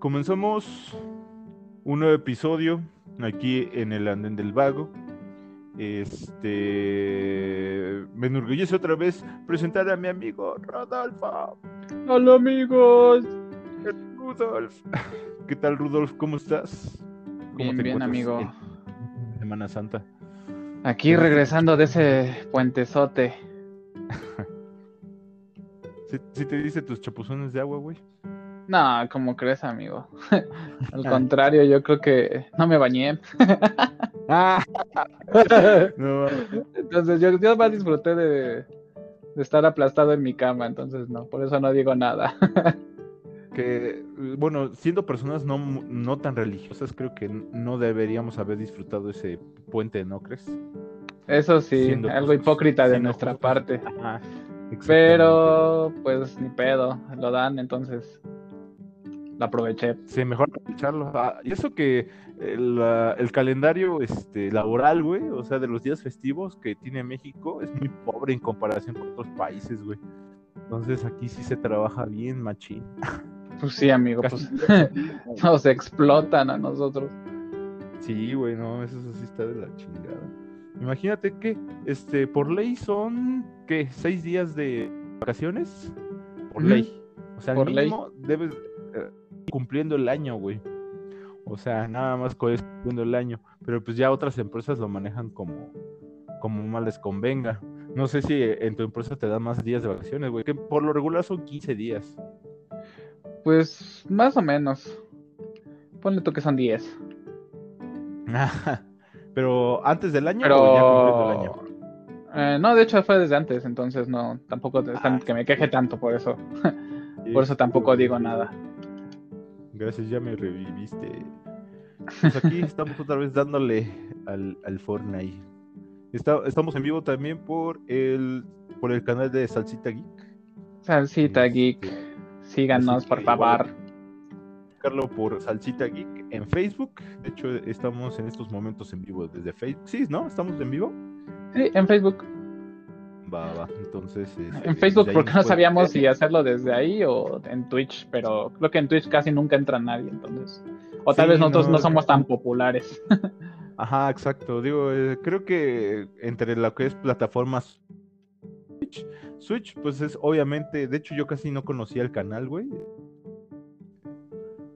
comenzamos un nuevo episodio aquí en el Andén del Vago. Este me enorgullece otra vez presentar a mi amigo Rodolfo. Hola amigos. Rudolf. ¿Qué tal Rudolf? ¿Cómo estás? ¿Cómo Bien, te bien, amigo. en Semana Santa. Aquí regresando de ese puentezote. ¿Sí, sí te dice tus chapuzones de agua, güey? No, ¿cómo crees, amigo? Al Ah. contrario, yo creo que no me bañé. Ah, no, Entonces yo, yo más disfruté de, de estar aplastado en mi cama, entonces no, por eso no digo nada. que, bueno, siendo personas no, no tan religiosas, creo que no deberíamos haber disfrutado ese puente, ¿no crees? Eso sí, Siendo algo justos, hipócrita de nuestra justos. parte. Ajá. Pero, pues ni pedo, lo dan, entonces lo aproveché. Sí, mejor aprovecharlo. Ah, y eso que el, el calendario este, laboral, güey, o sea, de los días festivos que tiene México, es muy pobre en comparación con otros países, güey. Entonces aquí sí se trabaja bien, machín. Pues sí, amigo, Casi pues nos explotan a nosotros. Sí, güey, no, eso sí está de la chingada. Imagínate que, este, por ley son, ¿qué? ¿Seis días de vacaciones? Por ley. O sea, Por ley. debes cumpliendo el año, güey. O sea, nada más con eso cumpliendo el año. Pero pues ya otras empresas lo manejan como, como más les convenga. No sé si en tu empresa te dan más días de vacaciones, güey. Que por lo regular son 15 días. Pues más o menos. Ponle tú que son 10. Pero antes del año o ya cumpliendo el año. Pero... eh, no, de hecho fue desde antes, entonces no, tampoco Ah. que me queje tanto por eso. Por eso tampoco digo nada. Gracias, ya me reviviste. Pues aquí estamos otra vez dándole al, al Fortnite. Está- estamos en vivo también por el por el canal de Salsita Geek. Salsita Geek, Este, síganos así por favor. Buscarlo por Salsita Geek en Facebook. De hecho, estamos en estos momentos en vivo desde Facebook. Sí, ¿no? ¿Estamos en vivo? Sí, en Facebook. Va, va. Entonces. este, En Facebook porque no sabíamos si hacerlo desde ahí o en Twitch, pero creo que en Twitch casi nunca entra nadie, entonces. O tal Sí, vez nosotros no, no. somos tan populares. Ajá, exacto. Digo, eh, creo que entre lo que es plataformas Switch, Switch, pues es obviamente, de hecho yo casi no conocía el canal, güey.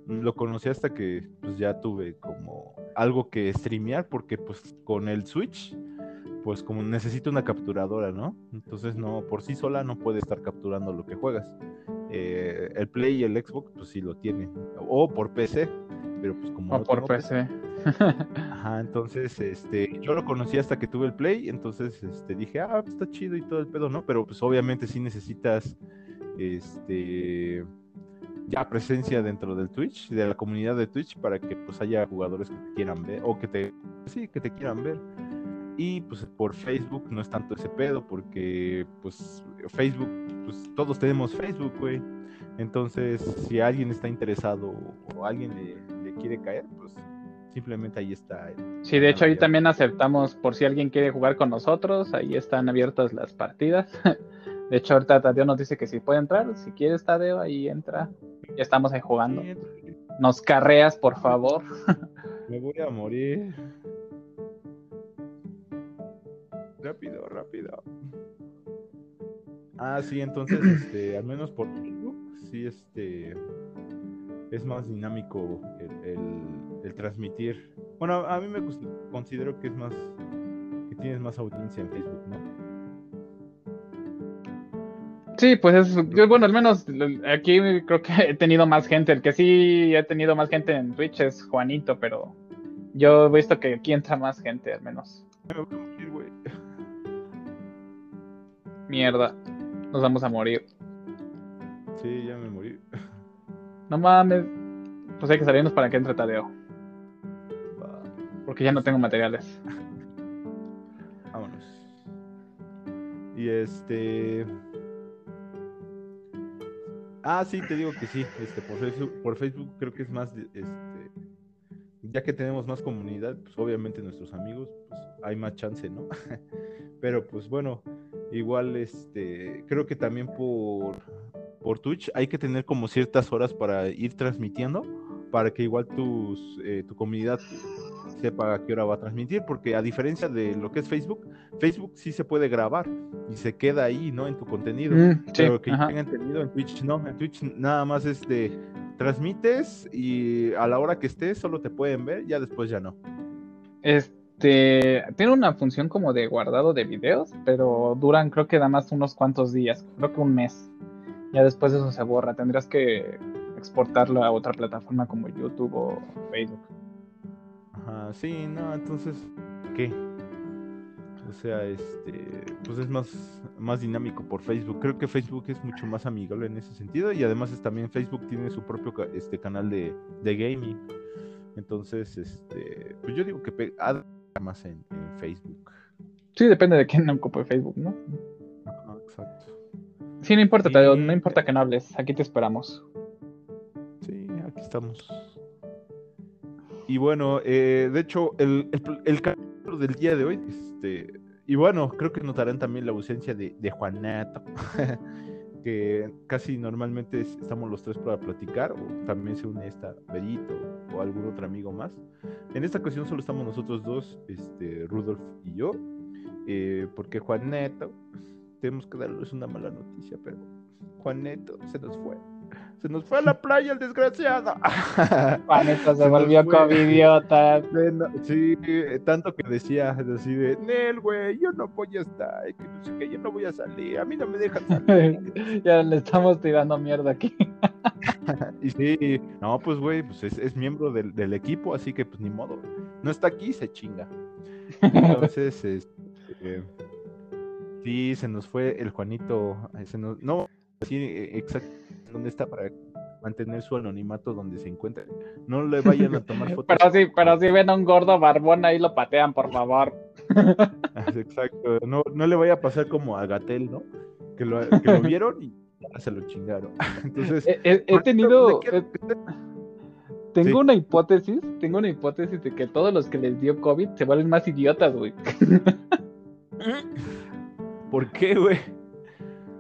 Lo conocí hasta que pues ya tuve como algo que streamear, porque pues con el Switch, pues como necesito una capturadora, ¿no? Entonces no, por sí sola no puede estar capturando lo que juegas. Eh, el Play y el Xbox, pues sí lo tienen. O por PC, pero pues como O no por PC. Ajá, entonces, este, yo lo conocí hasta que tuve el Play, entonces, este, dije, ah, pues está chido y todo el pedo, ¿no? Pero, pues, obviamente sí necesitas, este, ya presencia dentro del Twitch, de la comunidad de Twitch, para que, pues, haya jugadores que te quieran ver, o que te, sí, que te quieran ver. Y, pues, por Facebook no es tanto ese pedo, porque, pues, Facebook, pues, todos tenemos Facebook, güey. Entonces, si alguien está interesado o alguien le, le quiere caer, pues, simplemente ahí está. el- Sí, de hecho ahí también aceptamos por si alguien quiere jugar con nosotros, ahí están abiertas las partidas. De hecho ahorita Tadeo nos dice que si puede entrar, si quieres Tadeo, ahí entra. Ya estamos ahí jugando. Nos carreas, por favor. Me voy a morir. Rápido, rápido. Ah, sí, entonces, este, al menos por Facebook, sí, este, es más dinámico el, el- el transmitir. Bueno, a mí me considero que es más, que tienes más audiencia en Facebook, ¿no? Sí, pues es, yo, bueno, al menos aquí creo que he tenido más gente. El que sí he tenido más gente en Twitch es Juanito, pero yo he visto que aquí entra más gente, al menos. Mierda, nos vamos a morir. Sí, ya me morí. No mames. Pues hay que salirnos para que entre Tadeo, porque ya no tengo materiales. Vámonos. Y este. Ah, sí, te digo que sí. Este, por Facebook, por Facebook creo que es más, este, ya que tenemos más comunidad, pues obviamente nuestros amigos, pues hay más chance, ¿no? Pero pues bueno, igual, este, creo que también por, por Twitch hay que tener como ciertas horas para ir transmitiendo, para que igual tus, eh, tu comunidad sepa a qué hora va a transmitir, porque a diferencia de lo que es Facebook, Facebook sí se puede grabar y se queda ahí, ¿no? En tu contenido. Mm, sí, pero que ajá. tenga entendido en Twitch, no. En Twitch nada más es de transmites y a la hora que estés solo te pueden ver, ya después ya no. Este tiene una función como de guardado de videos, pero duran creo que nada más unos cuantos días, creo que un mes. Ya después eso se borra. Tendrías que exportarlo a otra plataforma como YouTube o Facebook. Ajá, sí, no, entonces, ¿qué? O sea, este, pues es más, más dinámico por Facebook. Creo que Facebook es mucho más amigable en ese sentido y además es también Facebook tiene su propio este canal de, de gaming. Entonces, este, pues yo digo que más en, en Facebook. Sí, depende de quién ocupe Facebook, ¿no? Exacto. Sí, no importa, Tadeo, no importa que no hables, aquí te esperamos. Sí, aquí estamos. Y bueno, eh, de hecho, el, el, el capítulo del día de hoy, este, y bueno, creo que notarán también la ausencia de, de Juanato, que casi normalmente es- estamos los tres para platicar, o también se une esta Berito o algún otro amigo más. En esta ocasión solo estamos nosotros dos, este, Rudolf y yo, eh, porque Juaneto, tenemos que darles una mala noticia, pero Juaneto se nos fue. Se nos fue a la playa el desgraciado. Juanito se Se volvió covidiota. Sí, eh, tanto que decía así de, Nel, güey, yo no voy a estar, que no sé qué, yo no voy a salir, a mí no me dejan salir. ya le estamos tirando mierda aquí. y sí, no, pues güey, pues es, es miembro del, del equipo, así que pues ni modo, no está aquí, se chinga. Entonces, este, sí, se nos fue el Juanito, eh, se nos, no, sí, exacto, ¿dónde está para mantener su anonimato donde se encuentra? No le vayan a tomar fotos. Pero sí, pero si ven a un gordo barbón ahí lo patean, por favor. Exacto, no, no le vaya a pasar como a Gatel, ¿no? Que lo, que lo vieron y ya se lo chingaron. Entonces, He, tenido. ¿de qué- he- tengo Sí. una hipótesis, tengo una hipótesis de que todos los que les dio COVID se vuelven más idiotas, güey. ¿por qué, güey?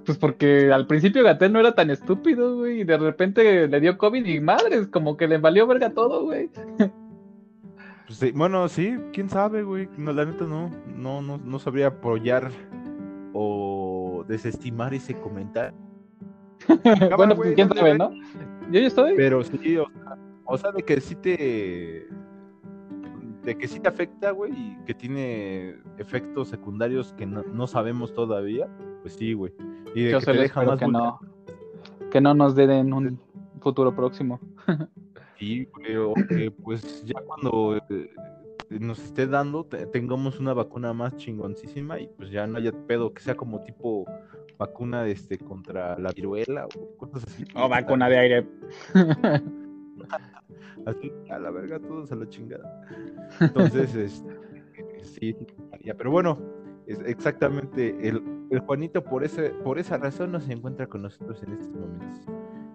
Pues porque al principio Gatel no era tan estúpido, güey, y de repente le dio COVID y madres, como que le valió verga todo, güey. Pues, sí, bueno, sí, quién sabe, güey. No, la neta no, no, no, no sabría apoyar o desestimar ese comentario. bueno, pues quién ¿dónde sabe? ¿no? Yo ya estoy. Pero sí, o sea, o sea, de que sí te. De que sí te afecta, güey, y que tiene efectos secundarios que no, no sabemos todavía, pues sí, güey. Y de Yo que te deja más que no, vulnerable. que no nos den en un futuro próximo. Sí, güey, o que pues ya cuando eh, nos esté dando, te- tengamos una vacuna más chingoncísima y pues ya no haya pedo, que sea como tipo vacuna este contra la viruela o cosas así. O vacuna de aire. Así, a la verga, todos a la chingada. Entonces, este, sí, pero bueno, es exactamente, el, el Juanito por, ese, por esa razón no se encuentra con nosotros en estos momentos.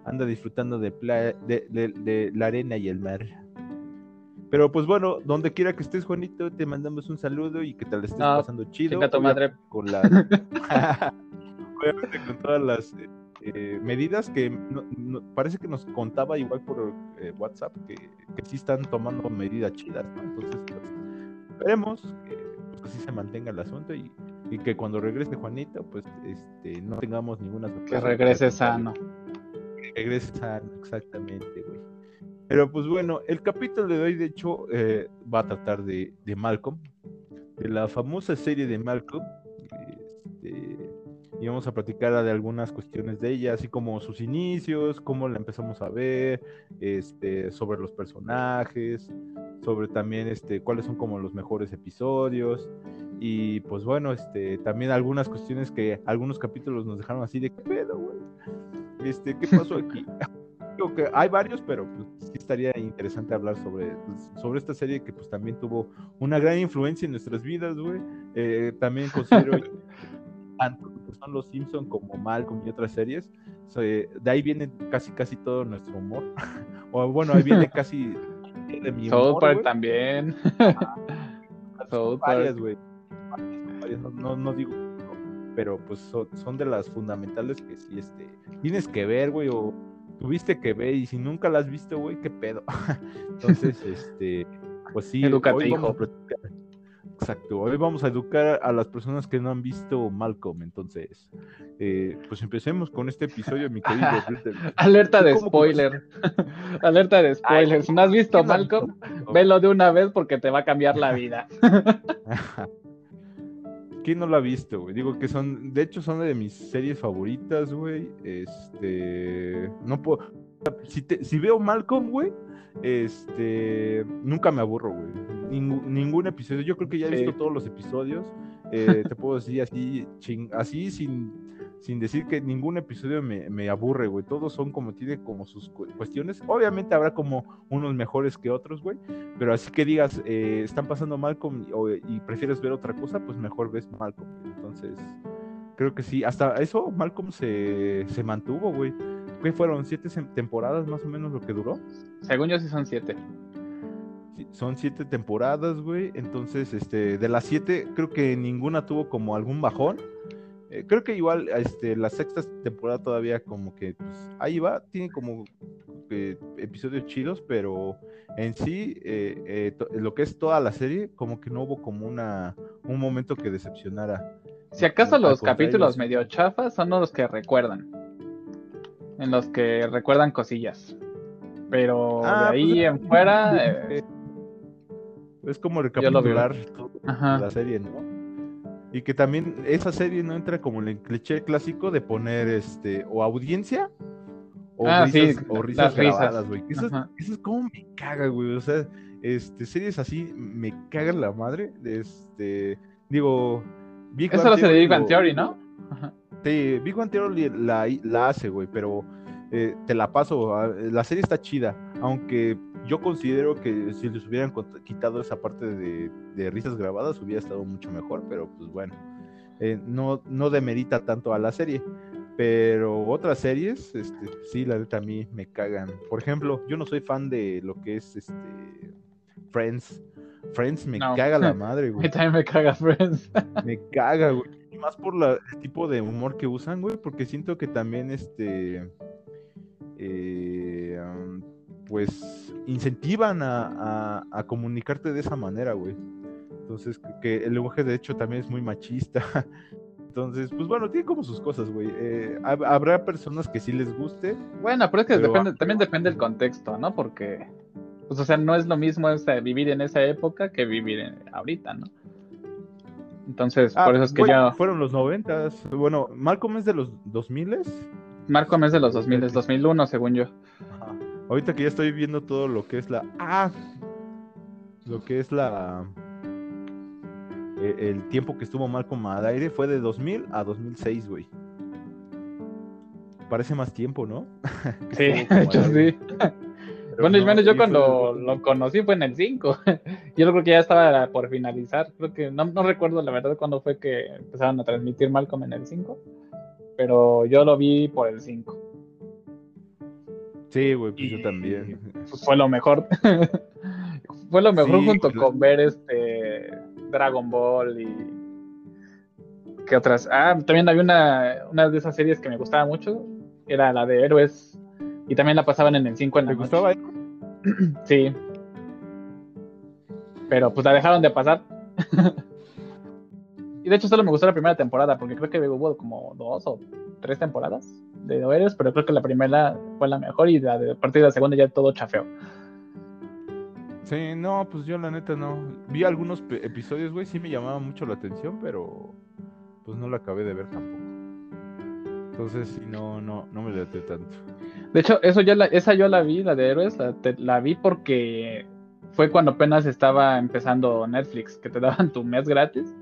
Anda disfrutando de, pla- de, de- de la arena y el mar. Pero pues bueno, donde quiera que estés, Juanito, te mandamos un saludo y que te la estés No, pasando chido. tu madre. Con las, obviamente con todas las eh, eh, medidas que no- no- parece que nos contaba igual por eh, WhatsApp que, que sí están tomando medidas chidas, ¿no? Entonces, pues, esperemos que pues, así se mantenga el asunto y, y que cuando regrese Juanito, pues este, no tengamos ninguna Que sorpresa. regrese sano. Que regrese sano, exactamente, güey. Pero pues bueno, el capítulo de hoy, de hecho, eh, va a tratar de, de Malcolm, de la famosa serie de Malcolm. Este, y vamos a platicar de algunas cuestiones de ella, así como sus inicios, cómo la empezamos a ver, este, sobre los personajes, sobre también este, cuáles son como los mejores episodios. Y pues bueno, este, también algunas cuestiones que algunos capítulos nos dejaron así de qué pedo, güey. Este, ¿qué pasó aquí? Digo que hay varios, pero pues, sí estaría interesante hablar sobre, pues, sobre esta serie que pues también tuvo una gran influencia en nuestras vidas, güey. Eh, también considero tanto que son los Simpson como Malcolm y otras series. se- de ahí viene casi casi todo nuestro humor. o bueno, ahí viene casi de mi South humor, Park güey. también. Son South Park. güey. No, no, no digo, no, pero pues son, son de las fundamentales que sí, este, tienes que ver, güey, o tuviste que ver y si nunca la has visto, güey, qué pedo. Entonces, este, pues sí, Educate, Exacto, hoy vamos a educar a las personas que no han visto Malcolm, entonces, eh, pues empecemos con este episodio, mi querido. Alerta de spoiler. Alerta de spoiler. si no has visto Malcolm, velo de una vez porque te va a cambiar la vida. ¿Quién no lo ha visto, güey? Digo que son, de hecho, son de mis series favoritas, güey. Este, no puedo, si, si veo Malcolm, güey, este, nunca me aburro, güey. ningún episodio, yo creo que ya he visto todos los episodios. Eh, te puedo decir así, así sin, sin decir que ningún episodio me, aburre, güey. Todos son como, tiene como sus cuestiones. Obviamente habrá como unos mejores que otros, güey. Pero así que digas, eh, están pasando Malcolm y, y, prefieres ver otra cosa, pues mejor ves Malcolm. Entonces, creo que sí. Hasta eso Malcolm se, se mantuvo, güey. ¿Qué fueron? ¿Siete temporadas más o menos lo que duró? Según yo sí son siete. son siete temporadas, güey. Entonces, este, de las siete, creo que ninguna tuvo como algún bajón. Eh, creo que igual, este, la sexta temporada todavía como que, pues, ahí va, tiene como eh, episodios chidos, pero en sí, eh, lo que es toda la serie, como que no hubo como una, un momento que decepcionara. Si acaso los capítulos medio chafas son los que recuerdan en los que recuerdan cosillas. Pero ah, de pues ahí en fuera. Eh, es como recapitular toda la serie, ¿no? Y que también esa serie no entra como en el cliché clásico de poner este o audiencia o ah, risas, o risas grabadas, güey. Eso, es como me caga, güey. O sea, este, series así me cagan la madre. Este, digo, Big Eso lo hace de Big Bang Theory, ¿no? Ajá. Sí, Big Bang Theory la, la hace, güey, pero eh, te la paso. Ah, la serie está chida, aunque yo considero que si les hubieran quitado esa parte de, risas grabadas hubiera estado mucho mejor, pero pues bueno, eh, no, no demerita tanto a la serie. Pero otras series, este, sí, la neta a mí me cagan. Por ejemplo, yo no soy fan de lo que es este Friends. Friends me caga la madre, güey. también me caga Friends. me caga, güey más por la, el tipo de humor que usan, güey, porque siento que también este. Eh, pues incentivan a, a, comunicarte de esa manera, güey. Entonces, que, el lenguaje de hecho también es muy machista. Entonces, pues bueno, tiene como sus cosas, güey. Eh, habrá personas que sí les guste. Bueno, pero es que depende, también depende del contexto, ¿no? Porque, pues, o sea, no es lo mismo vivir en esa época que vivir ahorita, ¿no? Entonces, ah, por eso es que ya. Fueron los noventas. Bueno, Malcolm es de los 2000 Malcolm es de los 2000, es 2001, según yo. Ahorita que ya estoy viendo todo lo que es la. ¡Ah! Lo que es la. E, el tiempo que estuvo Malcolm al aire fue de 2000 a 2006, güey. Parece más tiempo, ¿no? Sí, hecho sí. bueno, y menos yo cuando lo conocí fue en el 5. yo creo que ya estaba por finalizar. Creo que no, no recuerdo la verdad cuándo fue que empezaron a transmitir Malcolm en el 5. Pero yo lo vi por el 5. Sí, güey, pues yo también. Pues fue lo mejor. fue lo mejor junto con ver este Dragon Ball y. ¿Qué otras? Ah, también había una, una de esas series que me gustaba mucho. Era la de Héroes y también la pasaban en el 5 en la ¿Te gustaba? Sí. Pero pues la dejaron de pasar. y de hecho solo me gustó la primera temporada, porque creo que hubo como dos o tres temporadas de héroes, pero creo que la primera fue la mejor y la de, a partir de la segunda ya todo chafeo. Sí, no, pues yo la neta no. Vi algunos episodios, güey, sí me llamaba mucho la atención, pero pues no la acabé de ver tampoco. Entonces sí, no, no, no me late tanto. De hecho, eso ya la, esa yo la vi, la de héroes, la, vi porque fue cuando apenas estaba empezando Netflix, que te daban tu mes gratis.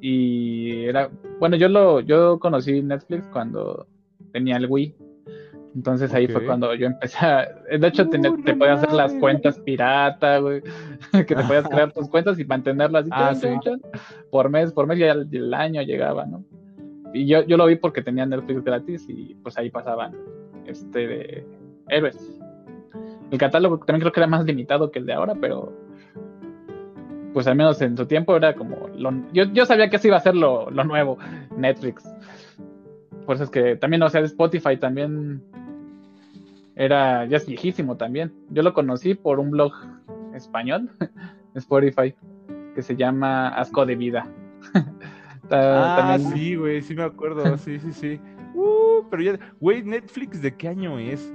Y era, bueno, yo lo, yo conocí Netflix cuando tenía el Wii. Entonces ahí fue cuando yo empecé a, de hecho te, te podías hacer las cuentas pirata, güey, que te podías crear tus cuentas y mantenerlas así ah, por mes, por mes ya el, año llegaba, ¿no? Y yo, yo lo vi porque tenía Netflix gratis y pues ahí pasaban este, de héroes. El catálogo también creo que era más limitado que el de ahora, pero pues al menos en su tiempo era como... yo, yo, sabía que eso iba a ser lo, nuevo, Netflix. Por eso es que también, o sea, Spotify también era, ya es viejísimo también. Yo lo conocí por un blog español, Spotify, que se llama Asco de Vida. ah, sí, güey, sí me acuerdo, sí, sí, sí. Uh, pero ya, güey, Netflix, ¿de qué año es?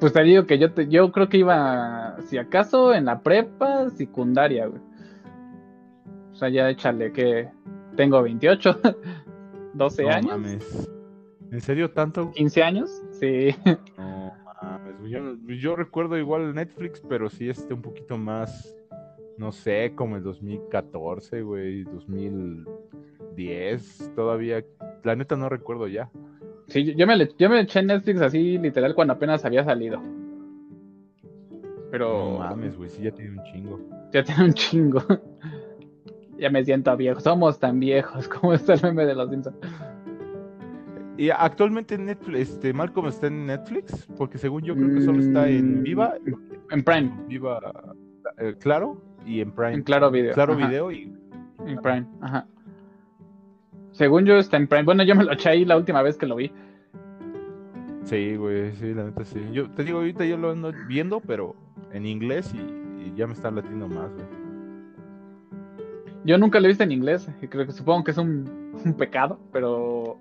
Pues te digo que yo, te, yo creo que iba, si acaso, en la prepa secundaria, güey. O sea, ya échale que tengo 28, 12 no, años. Mames. ¿En serio tanto? 15 años, sí. No mames, yo, yo recuerdo igual Netflix, pero sí este un poquito más, no sé, como el 2014, güey, 2010, todavía, la neta no recuerdo ya. Sí, yo me, yo me eché Netflix así literal cuando apenas había salido. Pero. No mames, güey, sí, ya tiene un chingo. Ya tiene un chingo. ya me siento viejo. Somos tan viejos como está el meme de los Simpsons. Y actualmente Netflix, este, Malcolm está en Netflix, porque según yo creo que solo está en mm, Viva. En Prime. Viva, eh, claro, y en Prime. En Claro Video. Claro Video y. En Prime, ajá. Según yo está en Prime. Bueno, yo me lo eché ahí la última vez que lo vi. Sí, güey, sí, la neta sí. Yo te digo, ahorita yo lo ando viendo, pero en inglés y, ya me está latiendo más, güey. Yo nunca lo he visto en inglés, creo que supongo que es un, pecado, pero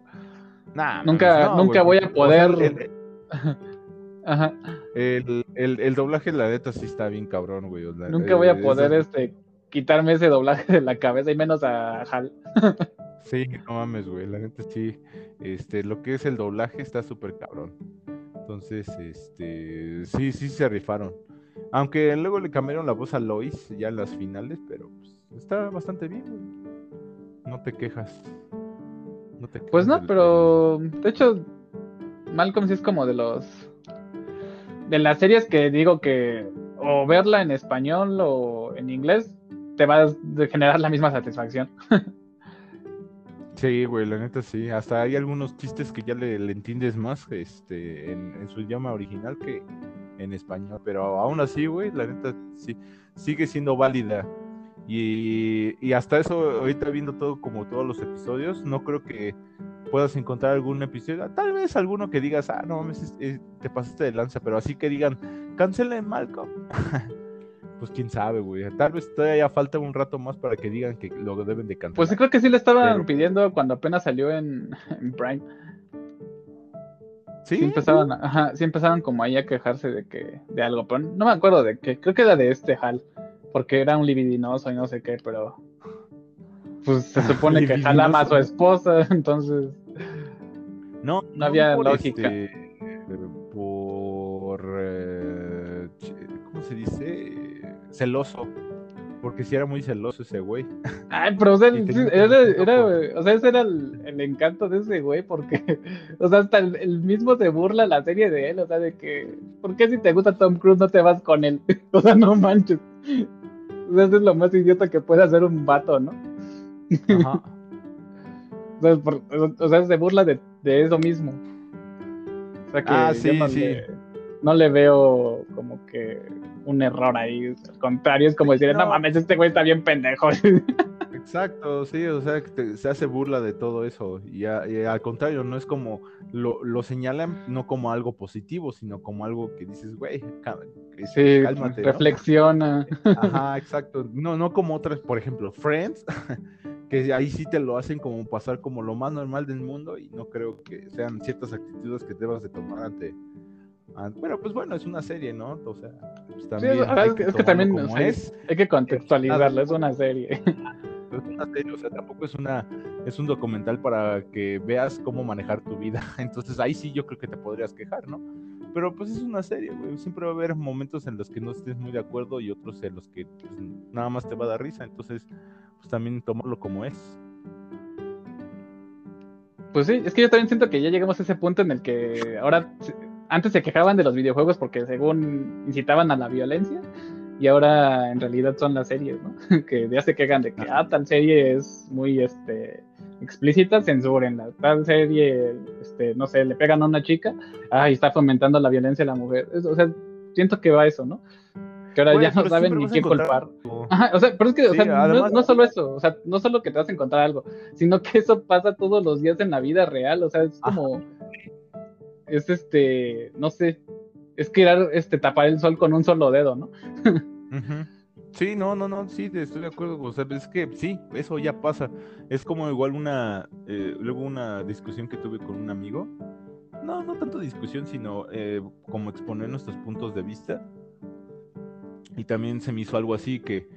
nah, nunca, nunca voy a poder. Ajá. El, el, doblaje, la neta, sí está bien cabrón, güey. nunca voy a eh, poder este quitarme ese doblaje de la cabeza y menos a Hal. Sí, no mames, güey. La neta sí. Este, lo que es el doblaje está súper cabrón. Entonces, este, sí, sí se rifaron. Aunque luego le cambiaron la voz a Lois ya en las finales, pero pues, está bastante bien, güey. No te quejas. No te pues no, pero de hecho, Malcolm sí es como de los. De las series que digo que o verla en español o en inglés te va a generar la misma satisfacción. Sí, güey, la neta sí. Hasta hay algunos chistes que ya le, entiendes más este, en, su idioma original que en español. Pero aún así, güey, la neta sí, sigue siendo válida. Y, y, hasta eso, ahorita viendo todo como todos los episodios, no creo que puedas encontrar algún episodio. Tal vez alguno que digas, ah, no mames, te pasaste de lanza, pero así que digan, cancelen Malcolm. pues quién sabe, güey. Tal vez todavía falta un rato más para que digan que lo deben de cantar. Pues sí, creo que sí le estaban pidiendo cuando apenas salió en, Prime. Sí. Sí empezaban, ajá, sí empezaban como ahí a quejarse de que, de algo, pero no me acuerdo de qué. Creo que era de este Hal, porque era un libidinoso y no sé qué, pero pues se supone que Hal ama a su esposa, entonces no, no, había lógica. Este, por eh, ¿cómo se dice? celoso. Porque si era muy celoso ese güey. Ay, pero o sea, era, o sea ese era el, encanto de ese güey, porque, o sea, hasta el, mismo se burla la serie de él, o sea, de que, ¿por qué si te gusta Tom Cruise no te vas con él? o sea, no manches. O sea, eso es lo más idiota que puede hacer un vato, ¿no? Ajá. o, sea, se burla de, de, eso mismo. O sea que ah, sí, sí. no le veo como que un error ahí. Al contrario, es como decir, no. mames, este güey está bien pendejo. Exacto, sí, o sea, que se hace burla de todo eso. Y, al contrario, no es como lo, lo, señalan no como algo positivo, sino como algo que dices, güey, sí, cálmate. Reflexiona. Ajá, exacto. No, no como otras, por ejemplo, Friends, que ahí sí te lo hacen como pasar como lo más normal del mundo y no creo que sean ciertas actitudes que debas de tomar ante pero pues bueno, es una serie, ¿no? O sea, pues también. es, que, también es. hay que contextualizarlo, es una serie. Es una serie, o sea, tampoco es una es un documental para que veas cómo manejar tu vida. Entonces ahí sí yo creo que te podrías quejar, ¿no? Pero pues es una serie, güey. Siempre va a haber momentos en los que no estés muy de acuerdo y otros en los que pues, nada más te va a dar risa. Entonces, pues también tomarlo como es. Pues sí, es que yo también siento que ya llegamos a ese punto en el que ahora antes se quejaban de los videojuegos porque según incitaban a la violencia y ahora en realidad son las series, ¿no? que ya se quejan de que, ah, tal serie es muy, este, explícita, censurenla, tal serie, este, no sé, le pegan a una chica, ah, y está fomentando la violencia a la mujer, o sea, siento que va eso, ¿no? Que ahora ya no saben ni quién culpar. o sea, pero es que, o sea, no, no, solo eso, o sea, no solo que te vas a encontrar algo, sino que eso pasa todos los días en la vida real, o sea, es como es este, no sé, es querer este, tapar el sol con un solo dedo, ¿no? Sí, no, no, no, sí, estoy de acuerdo. O sea, es que sí, eso ya pasa. Es como igual una, eh, luego una discusión que tuve con un amigo. No, no tanto discusión, sino eh, como exponer nuestros puntos de vista. Y también se me hizo algo así que,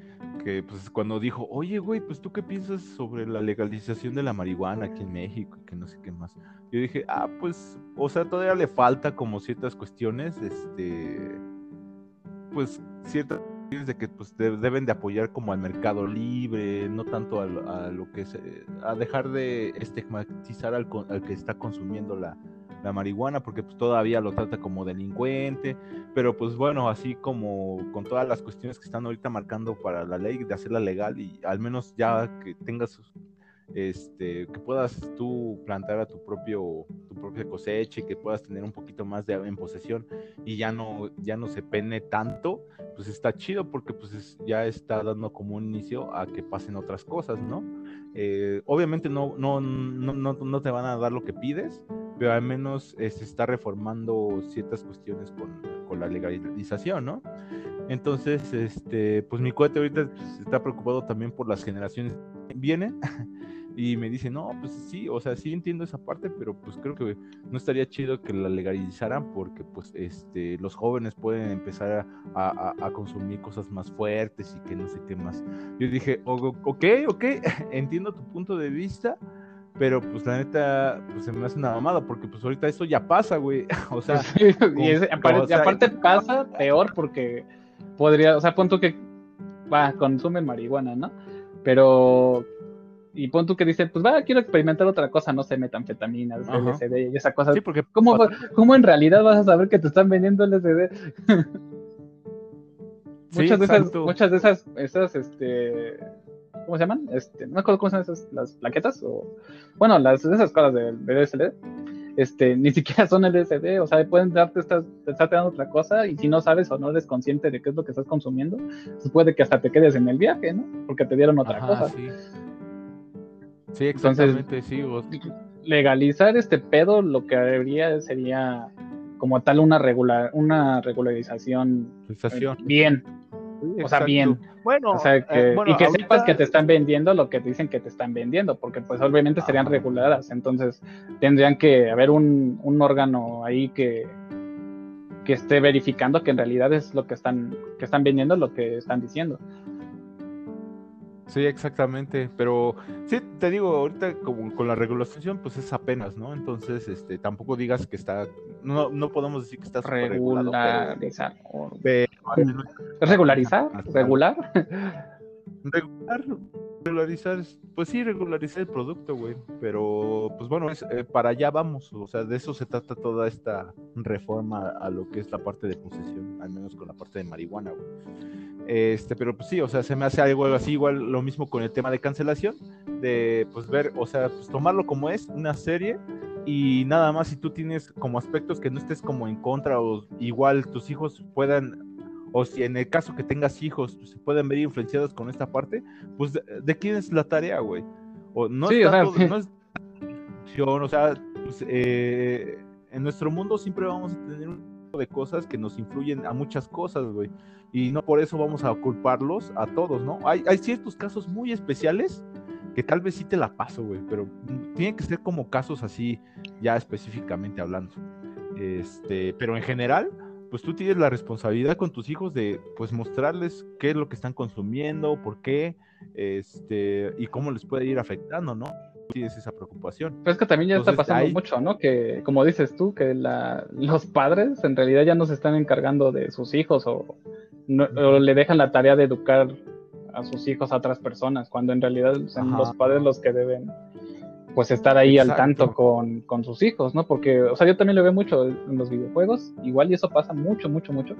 que pues cuando dijo, oye, güey, pues tú qué piensas sobre la legalización de la marihuana aquí en México y que no sé qué más. Yo dije, ah, pues, o sea, todavía le falta como ciertas cuestiones, este, pues ciertas de que pues deben de apoyar como al mercado libre, no tanto a, lo que es, a dejar de estigmatizar al, al que está consumiendo la, la marihuana porque pues todavía lo trata como delincuente, pero pues bueno, así como con todas las cuestiones que están ahorita marcando para la ley de hacerla legal y al menos ya que tengas este que puedas tú plantar a tu propio tu propia cosecha y que puedas tener un poquito más de en posesión y ya no ya no se pene tanto, pues está chido porque pues ya está dando como un inicio a que pasen otras cosas, ¿no? Eh, obviamente no, no, no, no, no te van a dar lo que pides, pero al menos eh, se está reformando ciertas cuestiones con, con, la legalización, ¿no? Entonces, este, pues mi cohete ahorita pues, está preocupado también por las generaciones que vienen y me dice, no, pues sí, o sea, sí entiendo esa parte, pero pues creo que no estaría chido que la legalizaran porque pues este, los jóvenes pueden empezar a, a, consumir cosas más fuertes y que no sé qué más. Yo dije, ok, ok, entiendo tu punto de vista, pero pues la neta, pues se me hace una mamada, porque pues ahorita eso ya pasa, güey. O sea, y, aparte, pasa peor porque podría, o sea, punto que va, consumen marihuana, ¿no? Pero y pon tú que dice, pues va, quiero experimentar otra cosa, no sé, metanfetaminas, LSD y esa cosa. Sí, porque ¿Cómo, ¿Cómo, en realidad vas a saber que te están vendiendo LSD? muchas, de esas, muchas de esas, esas, este, ¿cómo se llaman? Este, no me acuerdo cómo son esas, las plaquetas, o, bueno, las, esas cosas de, de LSD, este, ni siquiera son LSD, o sea, pueden darte, estas, te está dando otra cosa, y si no sabes o no eres consciente de qué es lo que estás consumiendo, pues puede que hasta te quedes en el viaje, ¿no? Porque te dieron otra cosa. Sí. sí exactamente, sí. Legalizar este pedo, lo que habría sería como tal una regular, una regularización bien, o sea, bien. Bueno, eh, y que sepas que te están vendiendo lo que te dicen que te están vendiendo, porque pues obviamente serían reguladas, entonces tendrían que haber un, órgano ahí que, que esté verificando que en realidad es lo que están, que están vendiendo, lo que están diciendo. Sí, exactamente, pero sí, te digo, ahorita como con la regulación, pues es apenas, ¿no? Entonces, este, tampoco digas que está, no, no podemos decir que está regularizar. ¿Regularizar? ¿Regular? Regular, regularizar, pues sí, regularizar el producto, güey, pero pues bueno, es, eh, para allá vamos, o sea, de eso se trata toda esta reforma a lo que es la parte de posesión, al menos con la parte de marihuana, güey. Este, pero pues sí, o sea, se me hace algo así, igual lo mismo con el tema de cancelación, de pues ver, o sea, pues tomarlo como es, una serie, y nada más si tú tienes como aspectos que no estés como en contra o igual tus hijos puedan o si en el caso que tengas hijos pues, se pueden ver influenciados con esta parte, pues de, quién es la tarea, güey. O no es tanto, no es o sea, pues, eh, en nuestro mundo siempre vamos a tener un de cosas que nos influyen a muchas cosas, güey. Y no por eso vamos a culparlos a todos, ¿no? Hay, hay ciertos casos muy especiales que tal vez sí te la paso, güey, pero tienen que ser como casos así, ya específicamente hablando. Este, pero en general, pues tú tienes la responsabilidad con tus hijos de, pues, mostrarles qué es lo que están consumiendo, por qué, este, y cómo les puede ir afectando, ¿no? tienes esa preocupación. Pero es que también ya está pasando mucho, ¿no? Que, como dices tú, que la, los padres en realidad ya no se están encargando de sus hijos o, le dejan la tarea de educar a sus hijos a otras personas, cuando en realidad son los padres los que deben pues estar ahí al tanto con, con, sus hijos, ¿no? Porque, o sea, yo también lo veo mucho en los videojuegos, igual y eso pasa mucho, mucho, mucho,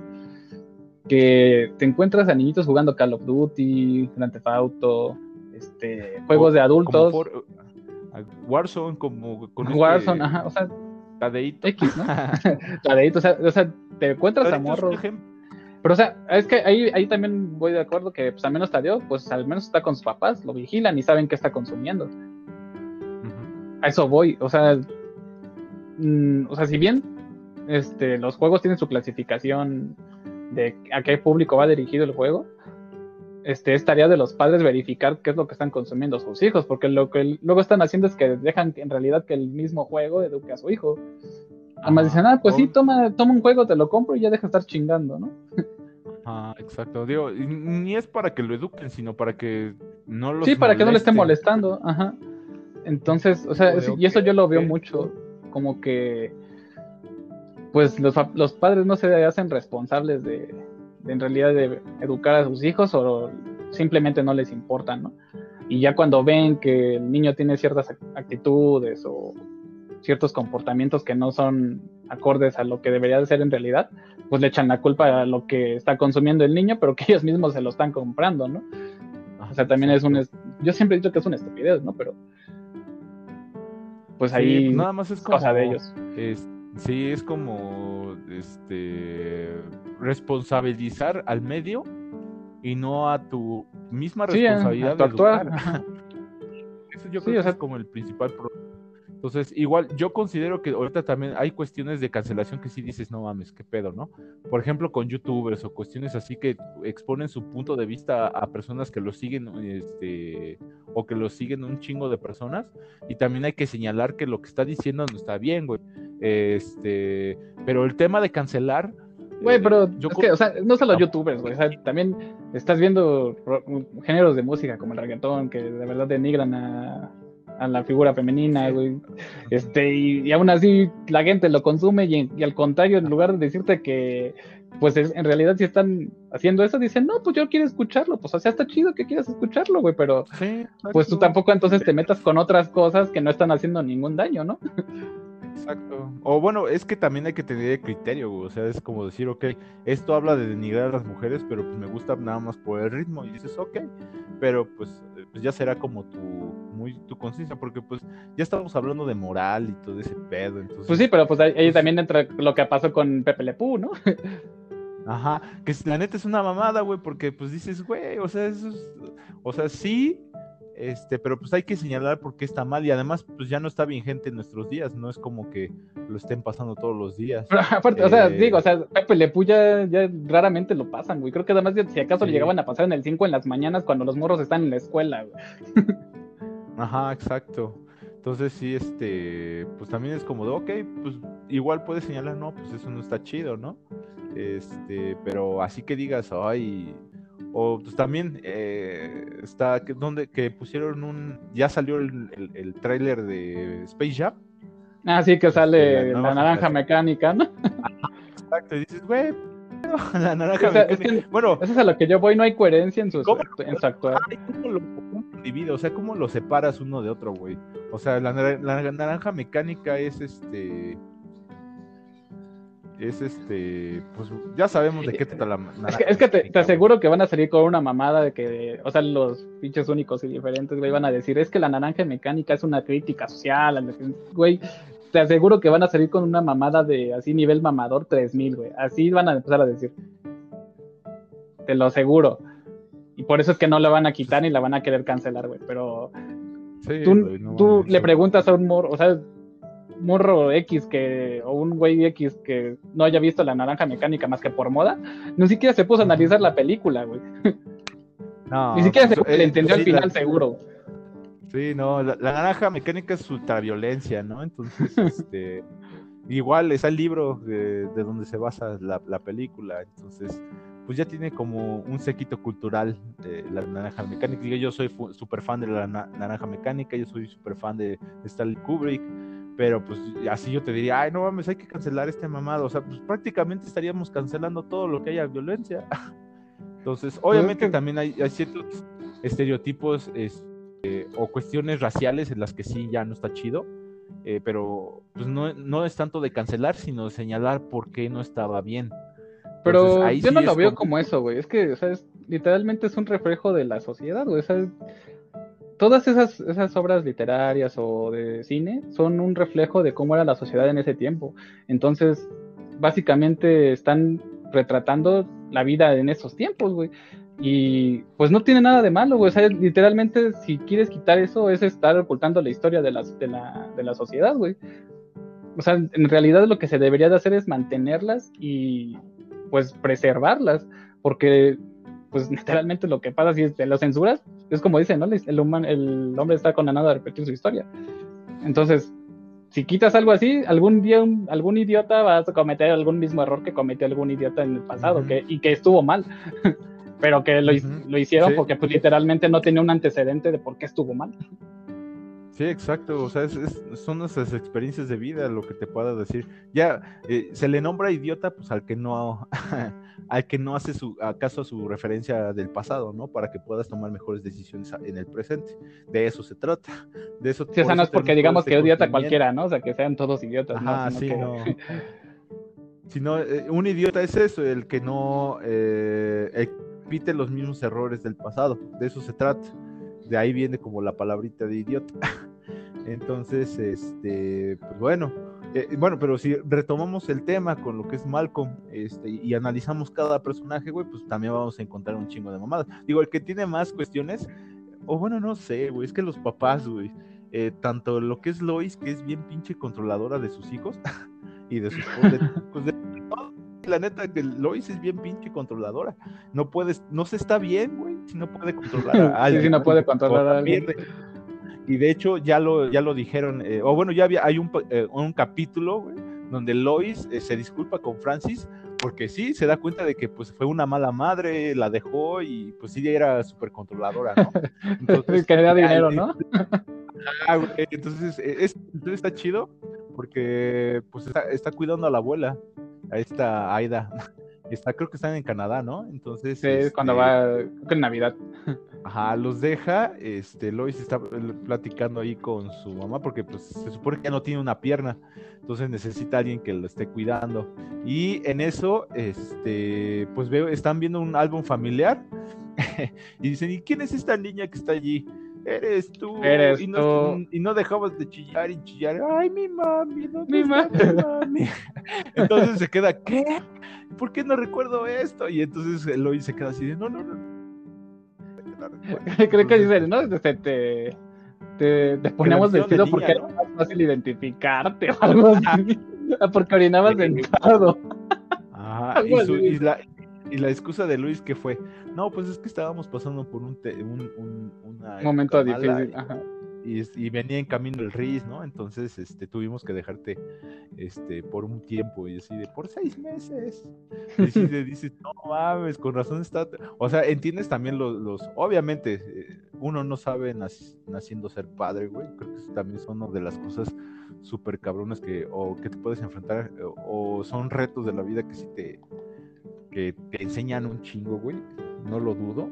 que te encuentras a niñitos jugando Call of Duty, Grand Theft Auto, este, juegos de adultos. Warzone como con este Warzone, ajá, o sea, Tadeito. X, ¿no? Tadeito, o sea, o sea, te encuentras a morros. Pero, o sea, es que ahí, ahí también voy de acuerdo que, pues, al menos Tadeo, pues, al menos está con sus papás, lo vigilan y saben qué está consumiendo. A eso voy, o sea, mm, o sea, si bien este, los juegos tienen su clasificación de a qué público va dirigido el juego, este, es tarea de los padres verificar qué es lo que están consumiendo sus hijos, porque lo que luego están haciendo es que dejan en realidad que el mismo juego eduque a su hijo. Además dicen, ah, pues sí, toma, toma un juego, te lo compro y ya deja de estar chingando, ¿no? Ah, exacto. Digo, ni es para que lo eduquen, sino para que no lo Sí, para que no le esté molestando, ajá. Entonces, o sea, y eso yo lo veo mucho, como que, pues los, los padres no se hacen responsables de, en realidad de educar a sus hijos o simplemente no les importa, ¿no? Y ya cuando ven que el niño tiene ciertas actitudes o ciertos comportamientos que no son acordes a lo que debería de ser en realidad, pues le echan la culpa a lo que está consumiendo el niño, pero que ellos mismos se lo están comprando, ¿no? O sea, también es un... Yo siempre he dicho que es una estupidez, ¿no? Pero... Pues ahí... Pues nada más es cosa de ellos. sí, es como... Este responsabilizar al medio y no a tu misma responsabilidad de actuar. Eso yo creo que es como el principal problema. Entonces, igual, yo considero que ahorita también hay cuestiones de cancelación que sí dices, no mames, qué pedo, ¿no? Por ejemplo, con youtubers o cuestiones así que exponen su punto de vista a, personas que lo siguen, este, o que lo siguen un chingo de personas, y también hay que señalar que lo que está diciendo no está bien, güey. Este, pero el tema de cancelar, Güey, pero es que, o sea, no solo youtubers, güey. O sea, también estás viendo géneros de música como el reggaetón que de verdad denigran a, la figura femenina, güey. Este, y, aún así la gente lo consume y, al contrario, en lugar de decirte que, pues en realidad si están haciendo eso, dicen, no, pues yo quiero escucharlo. Pues o sea, está chido que quieras escucharlo, güey, pero pues tú tampoco entonces te metas con otras cosas que no están haciendo ningún daño, ¿no? Exacto. O bueno, es que también hay que tener criterio, o sea, es como decir, ok, esto habla de denigrar a las mujeres, pero pues me gusta nada más por el ritmo, y dices, ok, pero pues, pues ya será como tu, muy, tu conciencia, porque pues ya estamos hablando de moral y todo ese pedo, entonces... Pues sí, pero pues ahí pues también entra lo que pasó con Pepe Lepú, ¿no? Ajá, que la neta es una mamada, güey, porque pues dices, güey, o sea, eso es, o sea, sí, este, pero pues hay que señalar por qué está mal y además pues ya no está vigente en nuestros días, no es como que lo estén pasando todos los días. aparte, o sea, eh, digo, o sea, Pepe Le ya, ya raramente lo pasan, güey. Creo que además si acaso le llegaban a pasar en el 5 en las mañanas cuando los morros están en la escuela, güey. Ajá, exacto. Entonces sí, este, pues también es como de, ok, pues igual puedes señalar, no, pues eso no está chido, ¿no? Este, pero así que digas, ay, o pues también eh, está que, donde que pusieron un. Ya salió el, el, tráiler de Space Jam. Ah, sí, que sale la, naranja mecánica, ¿no? exacto, y dices, güey, la naranja mecánica. bueno, eso es a lo que yo voy, no hay coherencia en su, en su actuar. ¿cómo lo, divide? O sea, ¿cómo lo separas uno de otro, güey? O sea, la, la naranja mecánica es este es este, pues ya sabemos de qué trata la. Es que, te, aseguro que van a salir con una mamada de que, o sea, los pinches únicos y diferentes, güey, van a decir, es que la naranja mecánica es una crítica social, güey, te aseguro que van a salir con una mamada de así nivel mamador 3000, güey, así van a empezar a decir. Te lo aseguro. Y por eso es que no la van a quitar ni la van a querer cancelar, güey, pero... tú, tú le preguntas a un morro, o sea, morro X que, o un güey X que no haya visto la naranja mecánica más que por moda, ni siquiera se puso a analizar la película, güey. No, ni siquiera se pues, le entendió al final, seguro. Sí, no, la, naranja mecánica es ultraviolencia, ¿no? Entonces, este, igual está el libro de, donde se basa la, la, película, entonces, pues ya tiene como un sequito cultural de la naranja mecánica. Yo soy súper fan de la naranja mecánica, yo soy súper fan de Stanley Kubrick, pero pues así yo te diría, ay, no mames, hay que cancelar este mamado. O sea, pues prácticamente estaríamos cancelando todo lo que haya violencia. Entonces, pues obviamente también hay, ciertos estereotipos este, o cuestiones raciales en las que sí ya no está chido. Eh, pero pues no, no es tanto de cancelar, sino de señalar por qué no estaba bien. pero yo no lo veo como... eso, güey. Es que, o sea, literalmente es un reflejo de la sociedad, güey. O sea, todas esas, esas obras literarias o de cine son un reflejo de cómo era la sociedad en ese tiempo. Entonces, básicamente están retratando la vida en esos tiempos, güey. Y pues no tiene nada de malo, güey. O sea, literalmente, si quieres quitar eso, es estar ocultando la historia de la, de la, de la sociedad, güey. o sea, en realidad lo que se debería de hacer es mantenerlas y pues preservarlas, porque pues literalmente lo que pasa si es de las censuras, es como dicen, ¿no? El, el hombre está condenado a repetir su historia. Entonces, si quitas algo así, algún día algún idiota va a cometer algún mismo error que cometió algún idiota en el pasado que, y que estuvo mal, pero que lo, lo hicieron porque pues literalmente no tenía un antecedente de por qué estuvo mal. Sí, exacto, o sea, son nuestras experiencias de vida lo que te pueda decir. Ya, eh, se le nombra idiota pues al que no, al que no hace su acaso a su referencia del pasado, ¿no? Para que puedas tomar mejores decisiones en el presente. De eso se trata. De eso. Sí, o sea, no es porque digamos que idiota cualquiera, ¿no? O sea, que sean todos idiotas. Ajá, sí, no. Sino, eh, un idiota es eso, el que no eh, repite los mismos errores del pasado. De eso se trata. De ahí viene como la palabrita de idiota. Entonces, este, pues bueno, eh, bueno, pero si retomamos el tema con lo que es Malcolm este, y analizamos cada personaje, güey, pues también vamos a encontrar un chingo de mamadas. Digo, el que tiene más cuestiones, o bueno, no sé, güey, es que los papás, güey, eh, tanto lo que es Lois, que es bien pinche controladora de sus hijos y de sus pues de, la neta que Lois es bien pinche controladora. No puedes, no se está bien, güey, si no puede controlar a alguien. Sí, sí, no puede controlar a alguien y de hecho ya lo, ya lo dijeron, eh, o bueno, ya había, hay un, eh, un capítulo, donde Lois eh, se disculpa con Francis porque sí, se da cuenta de que pues fue una mala madre, la dejó y pues sí era súper controladora, ¿no? Entonces, que le da dinero, ¿no? entonces, es, entonces está chido porque pues está, está cuidando a la abuela, a esta Aida. Está, creo que están en Canadá, ¿no? Entonces. Sí, es cuando este, va, creo que en Navidad. Ajá, los deja, este, Lois está platicando ahí con su mamá porque pues se supone que ya no tiene una pierna, entonces necesita alguien que lo esté cuidando. Y en eso, este, pues veo, están viendo un álbum familiar y dicen, ¿y quién es esta niña que está allí? Eres tú. Eres y no, tú. Y no dejabas de chillar y chillar. Ay, mi mami, mi mami? Entonces se queda, ¿qué? ¿Por qué no recuerdo esto? Y entonces Lois se queda así de, no, no, no Creo que dice, ¿no? Te, te, te, ponemos vestido porque era más fácil identificarte o algo así. porque orinabas sentado. Ajá, y, su, y, la, y, la, excusa de Luis que fue, no, pues es que estábamos pasando por un, un, un una momento difícil. Ajá y, venía en camino el RIS, ¿no? Entonces, este, tuvimos que dejarte, este, por un tiempo, y así de, por seis meses. Y así de, dices, no mames, con razón está, o sea, entiendes también los, los obviamente, eh, uno no sabe naciendo ser padre, güey, creo que eso también son una de las cosas súper cabronas que, o que te puedes enfrentar, o, son retos de la vida que sí te, que te enseñan un chingo, güey, no lo dudo,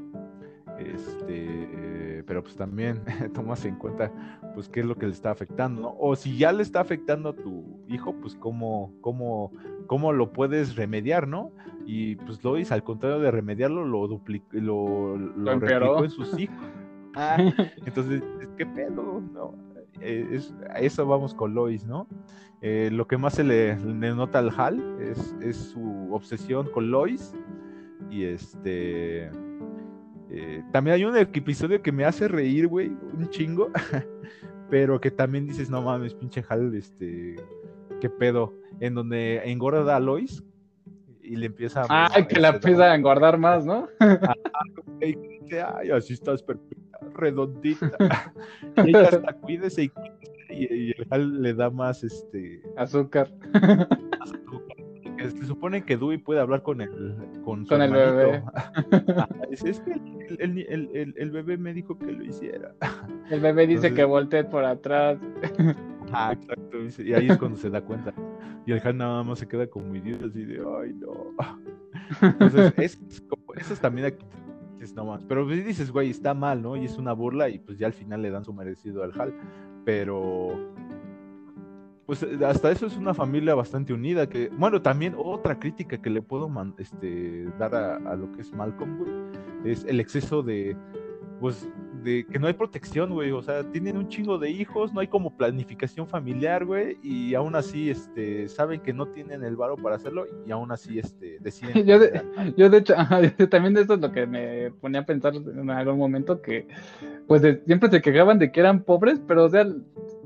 este, pero pues también tomas en cuenta pues qué es lo que le está afectando, ¿no? O si ya le está afectando a tu hijo, pues cómo, cómo, cómo lo puedes remediar, ¿no? Y pues Lois, al contrario de remediarlo, lo duplicó, lo, lo, replicó en sus hijos. Ah, entonces, ¿qué pedo? No, eh, es, a eso vamos con Lois, ¿no? Eh, lo que más se le, le nota al Hal es, es, su obsesión con Lois y este eh, también hay un episodio que me hace reír, güey, un chingo, pero que también dices, no mames, pinche Hal, este, qué pedo, en donde engorda a Lois y le empieza a... Ah, que la empieza a engordar más, ¿no? ay, así estás perfecta, redondita. y ella hasta cuídese y, y, el Hal le da más, este... Azúcar. azúcar se supone que Dewey puede hablar con el con, con el bebé. es que el, bebé me dijo que lo hiciera. El bebé dice que voltee por atrás. Ah, exacto. Y ahí es cuando se da cuenta. Y el Han nada más se queda como idiota, así de, ay, no. Entonces, es, como, eso es también aquí. No más. Pero dices, güey, está mal, ¿no? Y es una burla y pues ya al final le dan su merecido al Hal. Pero pues eh, hasta eso es una familia bastante unida. Que, bueno, también otra crítica que le puedo este, dar a, lo que es Malcolm, güey, es el exceso de, pues, de que no hay protección, güey. O sea, tienen un chingo de hijos, no hay como planificación familiar, güey, y aún así, este, saben que no tienen el varo para hacerlo y aún así, este, deciden. yo, de, yo, de hecho, también de eso es lo que me ponía a pensar en algún momento que, pues, siempre se quejaban de que eran pobres, pero, o sea,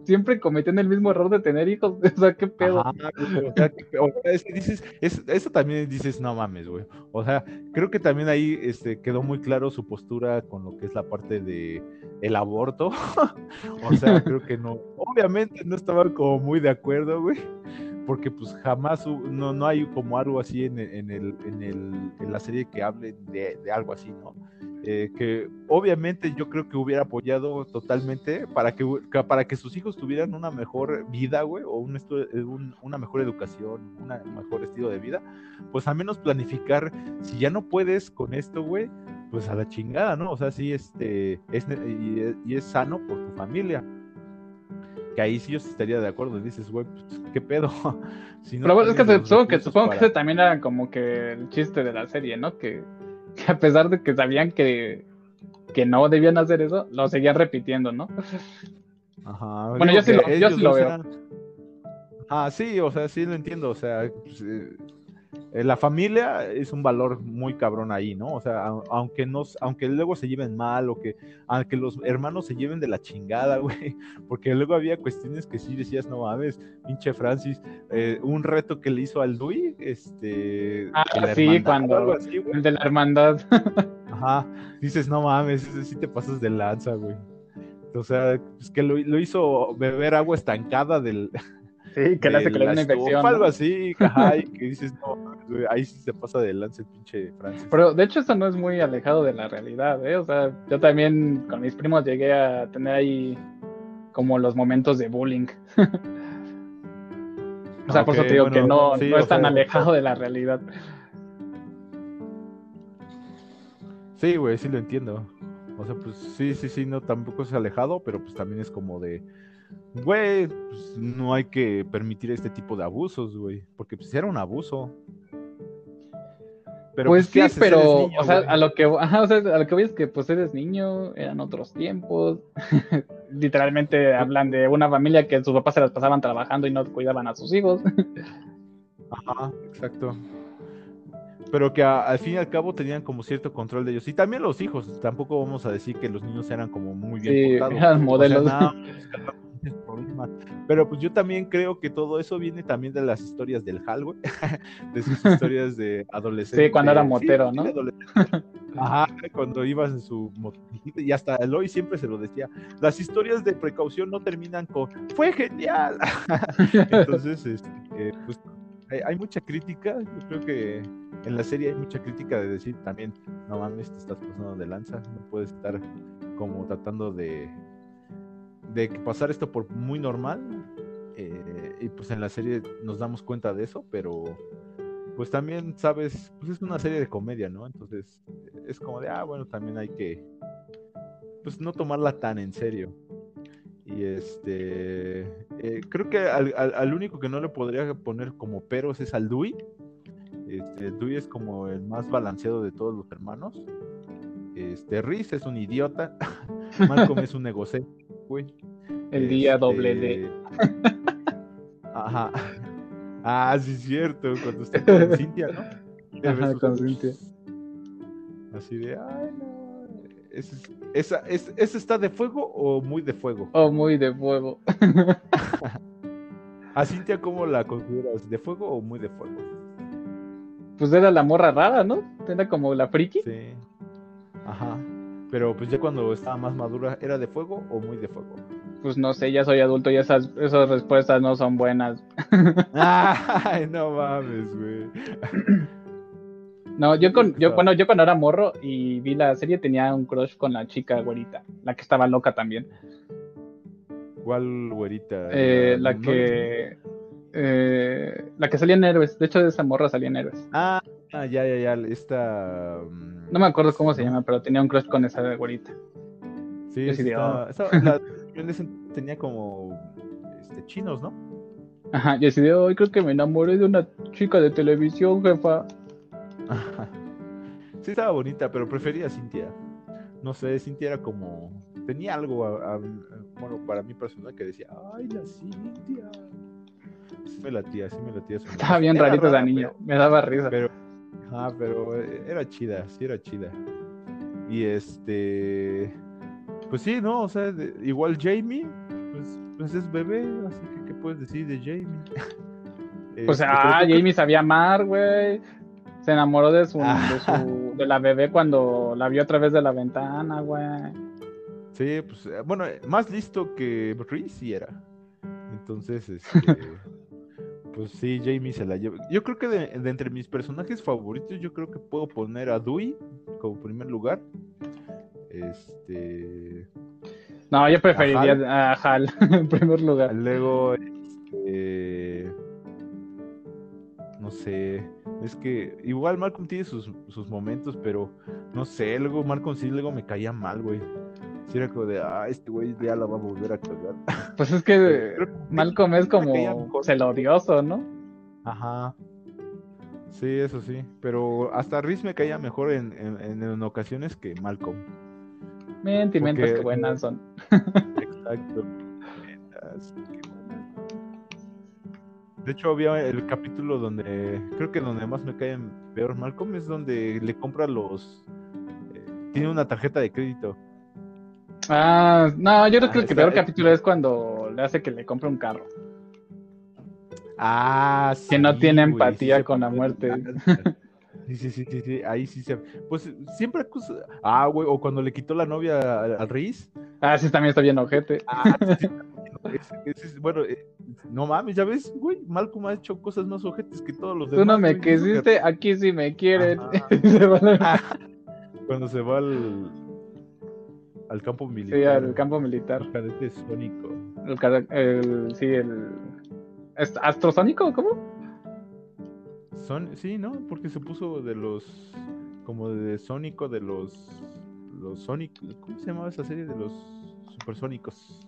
siempre cometiendo el mismo error de tener hijos. O sea, qué pedo. Ajá, o sea, que- o sea, es dices, es- eso también dices, no mames, güey. O sea, creo que también ahí este, quedó muy claro su postura con lo que es la parte de el aborto. o sea, creo que no, obviamente no estaba como muy de acuerdo, güey. Porque pues jamás no, no hay como algo así en, el- en, el, en, el, en la serie que hable de, de algo así, ¿no? Eh, que obviamente yo creo que hubiera apoyado totalmente para que, para que sus hijos tuvieran una mejor vida, güey, o un eh, un- una mejor educación, un mejor estilo de vida, pues al menos planificar, si ya no puedes con esto, güey, pues a la chingada, ¿no? O sea, sí, este, es, y, es- y es sano por tu familia. Que ahí sí yo estaría de acuerdo, dices, güey, pues, ¿qué pedo? Si no Pero bueno, es que supongo que, supongo que ese también era como que el chiste de la serie, ¿no? Que, que a pesar de que sabían que, que no debían hacer eso, lo seguían repitiendo, ¿no? Ajá, Bueno, yo sí lo- yo sí lo veo. eran- Ah, sí, o sea, sí lo entiendo, o sea, pues, eh, la familia es un valor muy cabrón ahí, ¿no? O sea, au- aunque no, aunque luego se lleven mal o que, aunque los hermanos se lleven de la chingada, güey, porque luego había cuestiones que sí decías, no mames, pinche Francis, eh, un reto que le hizo al Dewey, este, Ah, sí, hermandad cuando- algo así. El de la hermandad. Ajá, dices, no mames, ese sí te pasas de lanza, güey. O sea, es que lo, lo hizo beber agua estancada del, Sí, que le hace que le dé una infección. algo así, ajá, y que dices, no, ahí sí se pasa de lanza el pinche Francis. Pero de hecho eso no es muy alejado de la realidad, ¿eh? O sea, yo también con mis primos llegué a tener ahí como los momentos de bullying. o sea, por eso te digo que no, sí, no es tan sea, alejado de la realidad. Sí, güey, sí lo entiendo. O sea, pues sí, sí, sí, no, tampoco es alejado, pero pues también es como de, güey, pues no hay que permitir este tipo de abusos, güey, porque pues era un abuso. Pero, pues ¿qué sí, pero, niño, o sea, güey. a lo que, ajá, o sea, a lo que voy es que pues eres niño, eran otros tiempos. Literalmente hablan de una familia que sus papás se las pasaban trabajando y no cuidaban a sus hijos. Ajá, exacto. Pero que a- al fin y al cabo tenían como cierto control de ellos. Y también los hijos, tampoco vamos a decir que los niños eran como muy bien Sí, portados. eran O sea, modelos. nada. Pero pues yo también creo que todo eso viene también de las historias del Hal, güey. de sus historias de adolescente. Sí, cuando era motero, sí, ¿no? Ajá, cuando ibas en su y hasta Eloy siempre se lo decía. Las historias de precaución no terminan con ¡Fue genial! Entonces, este, pues hay, hay mucha crítica, yo creo que en la serie hay mucha crítica de decir también, no mames, te estás pasando de lanza, no puedes estar como tratando de, de pasar esto por muy normal, eh, y pues en la serie nos damos cuenta de eso, pero pues también, sabes, pues es una serie de comedia, ¿no? Entonces es como de, ah, bueno, también hay que, pues no tomarla tan en serio. Y este, eh, creo que al, al- al único que no le podría poner como peros es al Dewey. Este, Dewey es como el más balanceado de todos los hermanos. Este, Riz es un idiota. Malcolm es un egocéntrico, güey. El día doble D. Este, Ajá. Ah, sí, es cierto. Cuando está con Cintia, ¿no? Ajá, con Cintia. Así de, ay, no. ¿Ese, es- esa, es- ¿Ese está de fuego o muy de fuego? Oh, muy de fuego. ¿A Cintia cómo la consideras? ¿De fuego o muy de fuego? Pues era la morra rara, ¿no? Era como la friki. Sí. Ajá. Pero pues ya cuando estaba más madura, ¿era de fuego o muy de fuego? Pues no sé, ya soy adulto y esas, esas respuestas no son buenas. Ay, no mames, güey. No, yo con, yo bueno, yo cuando era morro y vi la serie tenía un crush con la chica güerita, la que estaba loca también. ¿Cuál güerita? Eh, la no- que eh, la que salía en Héroes, de hecho de esa morra salía en Héroes. Ah, ah, ya, ya, ya. Esta. mm, No me acuerdo cómo se llama, pero tenía un crush con esa güerita. Sí, la- en ese tenía como este, chinos, ¿no? Ajá, yo decidí, hoy creo que me enamoré de una chica de televisión, jefa. Sí estaba bonita, pero prefería a Cintia. No sé, Cintia era como... Tenía algo, a- a- bueno, para mí personal que decía, ay, la Cintia. Sí me latía, sí me latía. Estaba bien Era rarito rara, niña, me daba risa. Pero, ajá, pero eh, era chida, sí era chida. Y este... Pues sí, ¿no? O sea, de- igual Jamie, pues, pues es bebé, así que ¿qué puedes decir de Jamie? Pues Este, ah, pero creo Jamie sabía amar, güey. Se enamoró de su, Ah. de su, de la bebé cuando la vio a través de la ventana, güey. Sí, pues, eh, bueno, eh, más listo que Reese sí era. Entonces, este, pues sí, Jamie se la lleva. Yo creo que de, de entre mis personajes favoritos, yo creo que puedo poner a Dewey como primer lugar. Este, No, yo preferiría Hal. a Hal en primer lugar. luego, este, no sé, es que igual Malcolm tiene sus, sus momentos, pero no sé, luego Malcolm sí luego me caía mal, güey. Era como de, ah, este güey ya la va a volver a cagar. Pues es que Malcolm es como celodioso, ¿no? Ajá. Sí, eso sí. Pero hasta Riz me caía mejor en, en, en- en ocasiones que Malcolm. Mentimentos Porque- que buenas son. Exacto. De hecho, había el capítulo donde, creo que donde más me cae peor Malcolm es donde le compra los... eh, tiene una tarjeta de crédito. Ah, no, yo creo que Ah, el que está- peor capítulo es cuando le hace que le compre un carro. Ah, Que no sí, tiene güey, empatía con la muerte. Sí, sí, sí, sí, sí, ahí sí se... Pues siempre acusa... Ah, güey, o cuando le quitó la novia al, Riz. Ah, sí, también está bien ojete. Ah, sí, ese es- bueno, eh, no mames, ya ves, güey, Malcolm ha hecho cosas más ojetes que todos los Tú demás. no me quisiste, aquí sí me quieren. Ajá. Se van a- Cuando se va al, al campo militar. Sí, al campo militar. El cadete sónico. El, sí, el. ¿es ¿Astrosónico? ¿Cómo? Son, sí, ¿no? Porque se puso de los. Como de sónico, de los. Los sónicos. ¿Cómo se llamaba esa serie? De los supersónicos.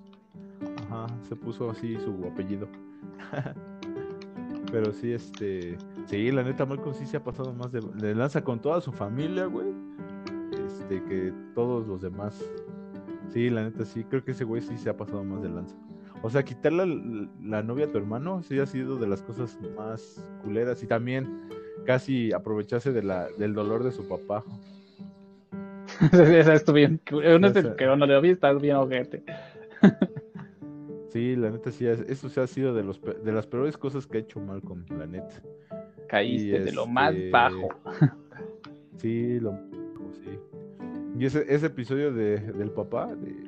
Ajá, se puso así su apellido. Pero sí, este. Sí, la neta, Malcolm sí se ha pasado más de, de lanza con toda su familia, güey. Este, que todos los demás. Sí, la neta, sí. Creo que ese güey sí se ha pasado más de lanza. O sea, quitarle la, la novia a tu hermano sí ha sido de las cosas más culeras. Y también casi aprovecharse de la, del dolor de su papá. Esa estuvo bien. Uno es Esa- el que no lo vi, está bien ojete. Sí, la neta, sí. es- Eso sí ha sido de, los, de las peores cosas que ha hecho Malcolm, la neta. Caíste Y de lo más este, bajo. Sí, lo sí. Y ese, ese episodio de, del papá, de-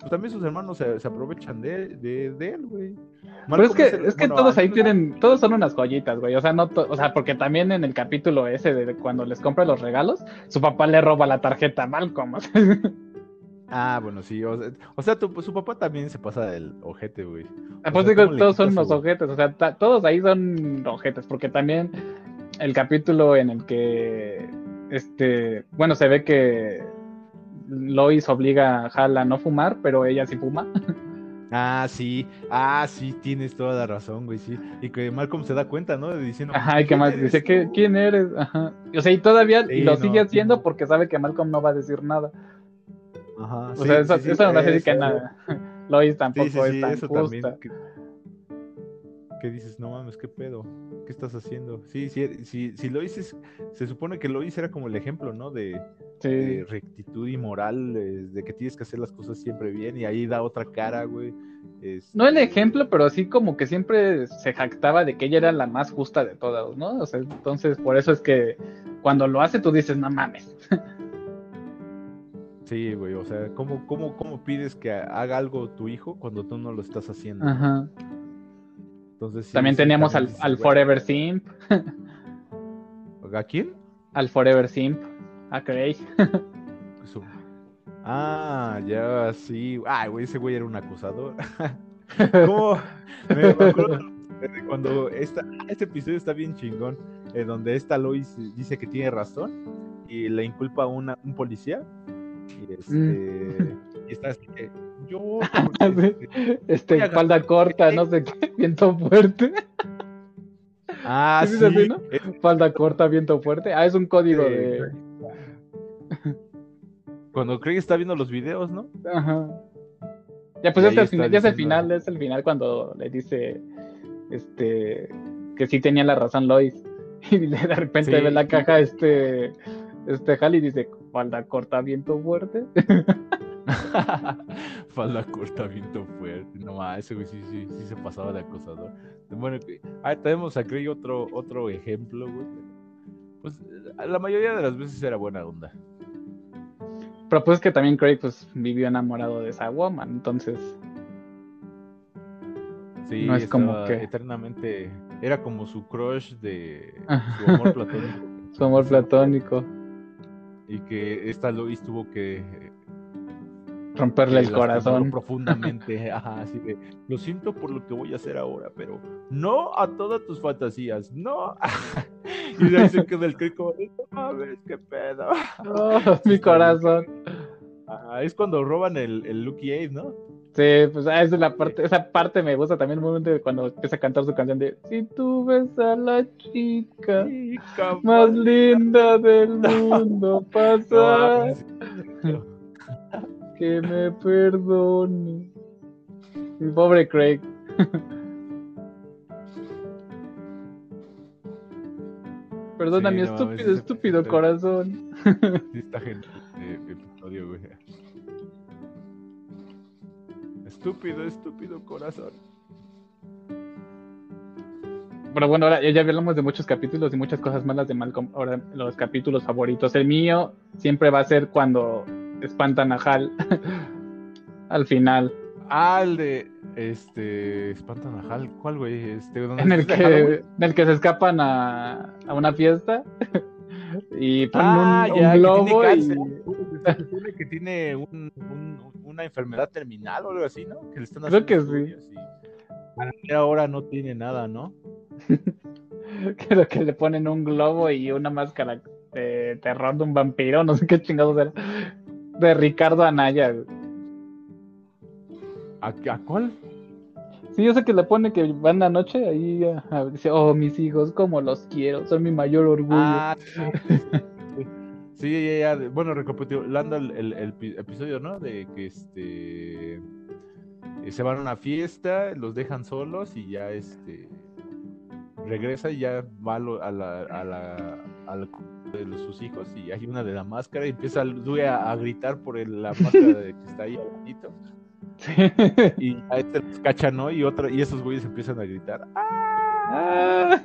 pues también sus hermanos se, se aprovechan de, de, de él, güey. Pero es Malcolm que, el- es que bueno, todos ahí tienen, todos son unas joyitas, güey. O sea, no to- o sea, porque también en el capítulo ese de cuando les compra los regalos, su papá le roba la tarjeta a Malcolm. o sea, Ah, bueno, sí. O sea, o sea, tu- su papá también se pasa del ojete, güey. O Pues sea, digo, ¿cómo le todos son unos ojetes, o sea, ta- todos ahí son ojetes, porque también el capítulo en el que, este, bueno, se ve que Lois obliga a Hal a no fumar, pero ella sí fuma. Ah, sí. Ah, sí, tienes toda la razón, güey, sí. Y que Malcolm se da cuenta, ¿no? De diciendo. Ajá, y que "¿Quién más dice, tú?". ¿qué, ¿quién eres? Ajá. O sea, y todavía Sí, lo no, sigue haciendo sí. porque sabe que Malcolm no va a decir nada. Ajá. O sí, sea, eso, eso decir que nada. Lois tampoco es tan eso justa. Que, que dices, no mames, ¿qué pedo? ¿Qué estás haciendo? Sí, sí, sí, si lo dices, se supone que lo hice era como el ejemplo, ¿no? De, Sí. de rectitud y moral, de que tienes que hacer las cosas siempre bien, y ahí da otra cara, güey. Este, No el ejemplo, pero sí como que siempre se jactaba de que ella era la más justa de todas, ¿no? O sea, entonces por eso es que cuando lo hace tú dices, no mames. Sí, güey, o sea, ¿cómo, cómo, ¿cómo pides que haga algo tu hijo cuando tú no lo estás haciendo? Ajá. Entonces, sí, también sí, teníamos también al, al Forever Simp, ¿A quién? al Forever Simp, a Craig. Su- Ah, ya, sí. Ay, güey, ese güey era un acusador. ¿Cómo? Me, acuerdo cuando esta, este episodio está bien chingón, eh, donde esta Lois dice que tiene razón y le inculpa a una, un policía. Y, este, y está así que yo. este, Este, espalda corta, no sé qué, viento fuerte. Ah, ¿Sí así, no? es- Espalda corta, viento fuerte. Ah, es un código Sí, de. Cuando Craig está viendo los videos, ¿no? Ajá. Ya pues final, ya es el final, es el final cuando le dice este que sí tenía la razón Lois. Y de repente Sí. ve la caja este este Hal y dice, falda corta, viento fuerte. falda corta, viento fuerte. No más, ese güey sí, sí, sí se pasaba de acosador. Bueno, ah, tenemos aquí otro, otro ejemplo, güey. Pues la mayoría de las veces era buena onda. Pero pues que también Craig pues vivió enamorado de esa woman, entonces. Sí, no es como que eternamente era como su crush de su amor platónico. su amor platónico. Y que esta Lois tuvo que romperle el corazón profundamente, ajá, así de, lo siento por lo que voy a hacer ahora, pero no a todas tus fantasías, no. y de ahí se queda el crico, mames, qué pedo. Oh, mi corazón. es cuando roban el, el Lucky Aid, ¿no? Sí, pues ah, esa es la parte, esa parte me gusta también el momento cuando empieza a cantar su canción de Si tú ves a la chica, más linda del mundo pasar que me perdone. Mi pobre Craig. Perdona mi estúpido, estúpido corazón. esta gente episodio, güey. Estúpido, estúpido corazón. Pero bueno, ahora ya hablamos de muchos capítulos y muchas cosas malas de Malcolm. Ahora los capítulos favoritos. El mío siempre va a ser cuando espantan a Hal al final. Ah, el de este espantan a Hal, ¿cuál güey? Este, en el que en el que se escapan a, a una fiesta y ponen ah, un, ya, globo que tiene, y... que tiene un, una enfermedad terminal o algo así, ¿no? Que le están Creo que sí. Y ahora no tiene nada, ¿no? Creo que le ponen un globo y una máscara de terror de un vampiro, no sé qué chingados era de Ricardo Anaya. ¿A, cuál? Sí, yo sé que le pone que van la noche ahí dice, oh, mis hijos, como los quiero, son mi mayor orgullo. Ah, sí, ya, ya, bueno, recapitulando el, el, episodio, ¿no? De que este eh, se van a una fiesta, los dejan solos y ya este regresa y ya va a la, a la, a la de sus hijos y hay una de la máscara y empieza a, a gritar por la máscara de que está ahí abajito. Y a este los cacha, ¿no? Y otra, y esos güeyes empiezan a gritar. ¡Ah!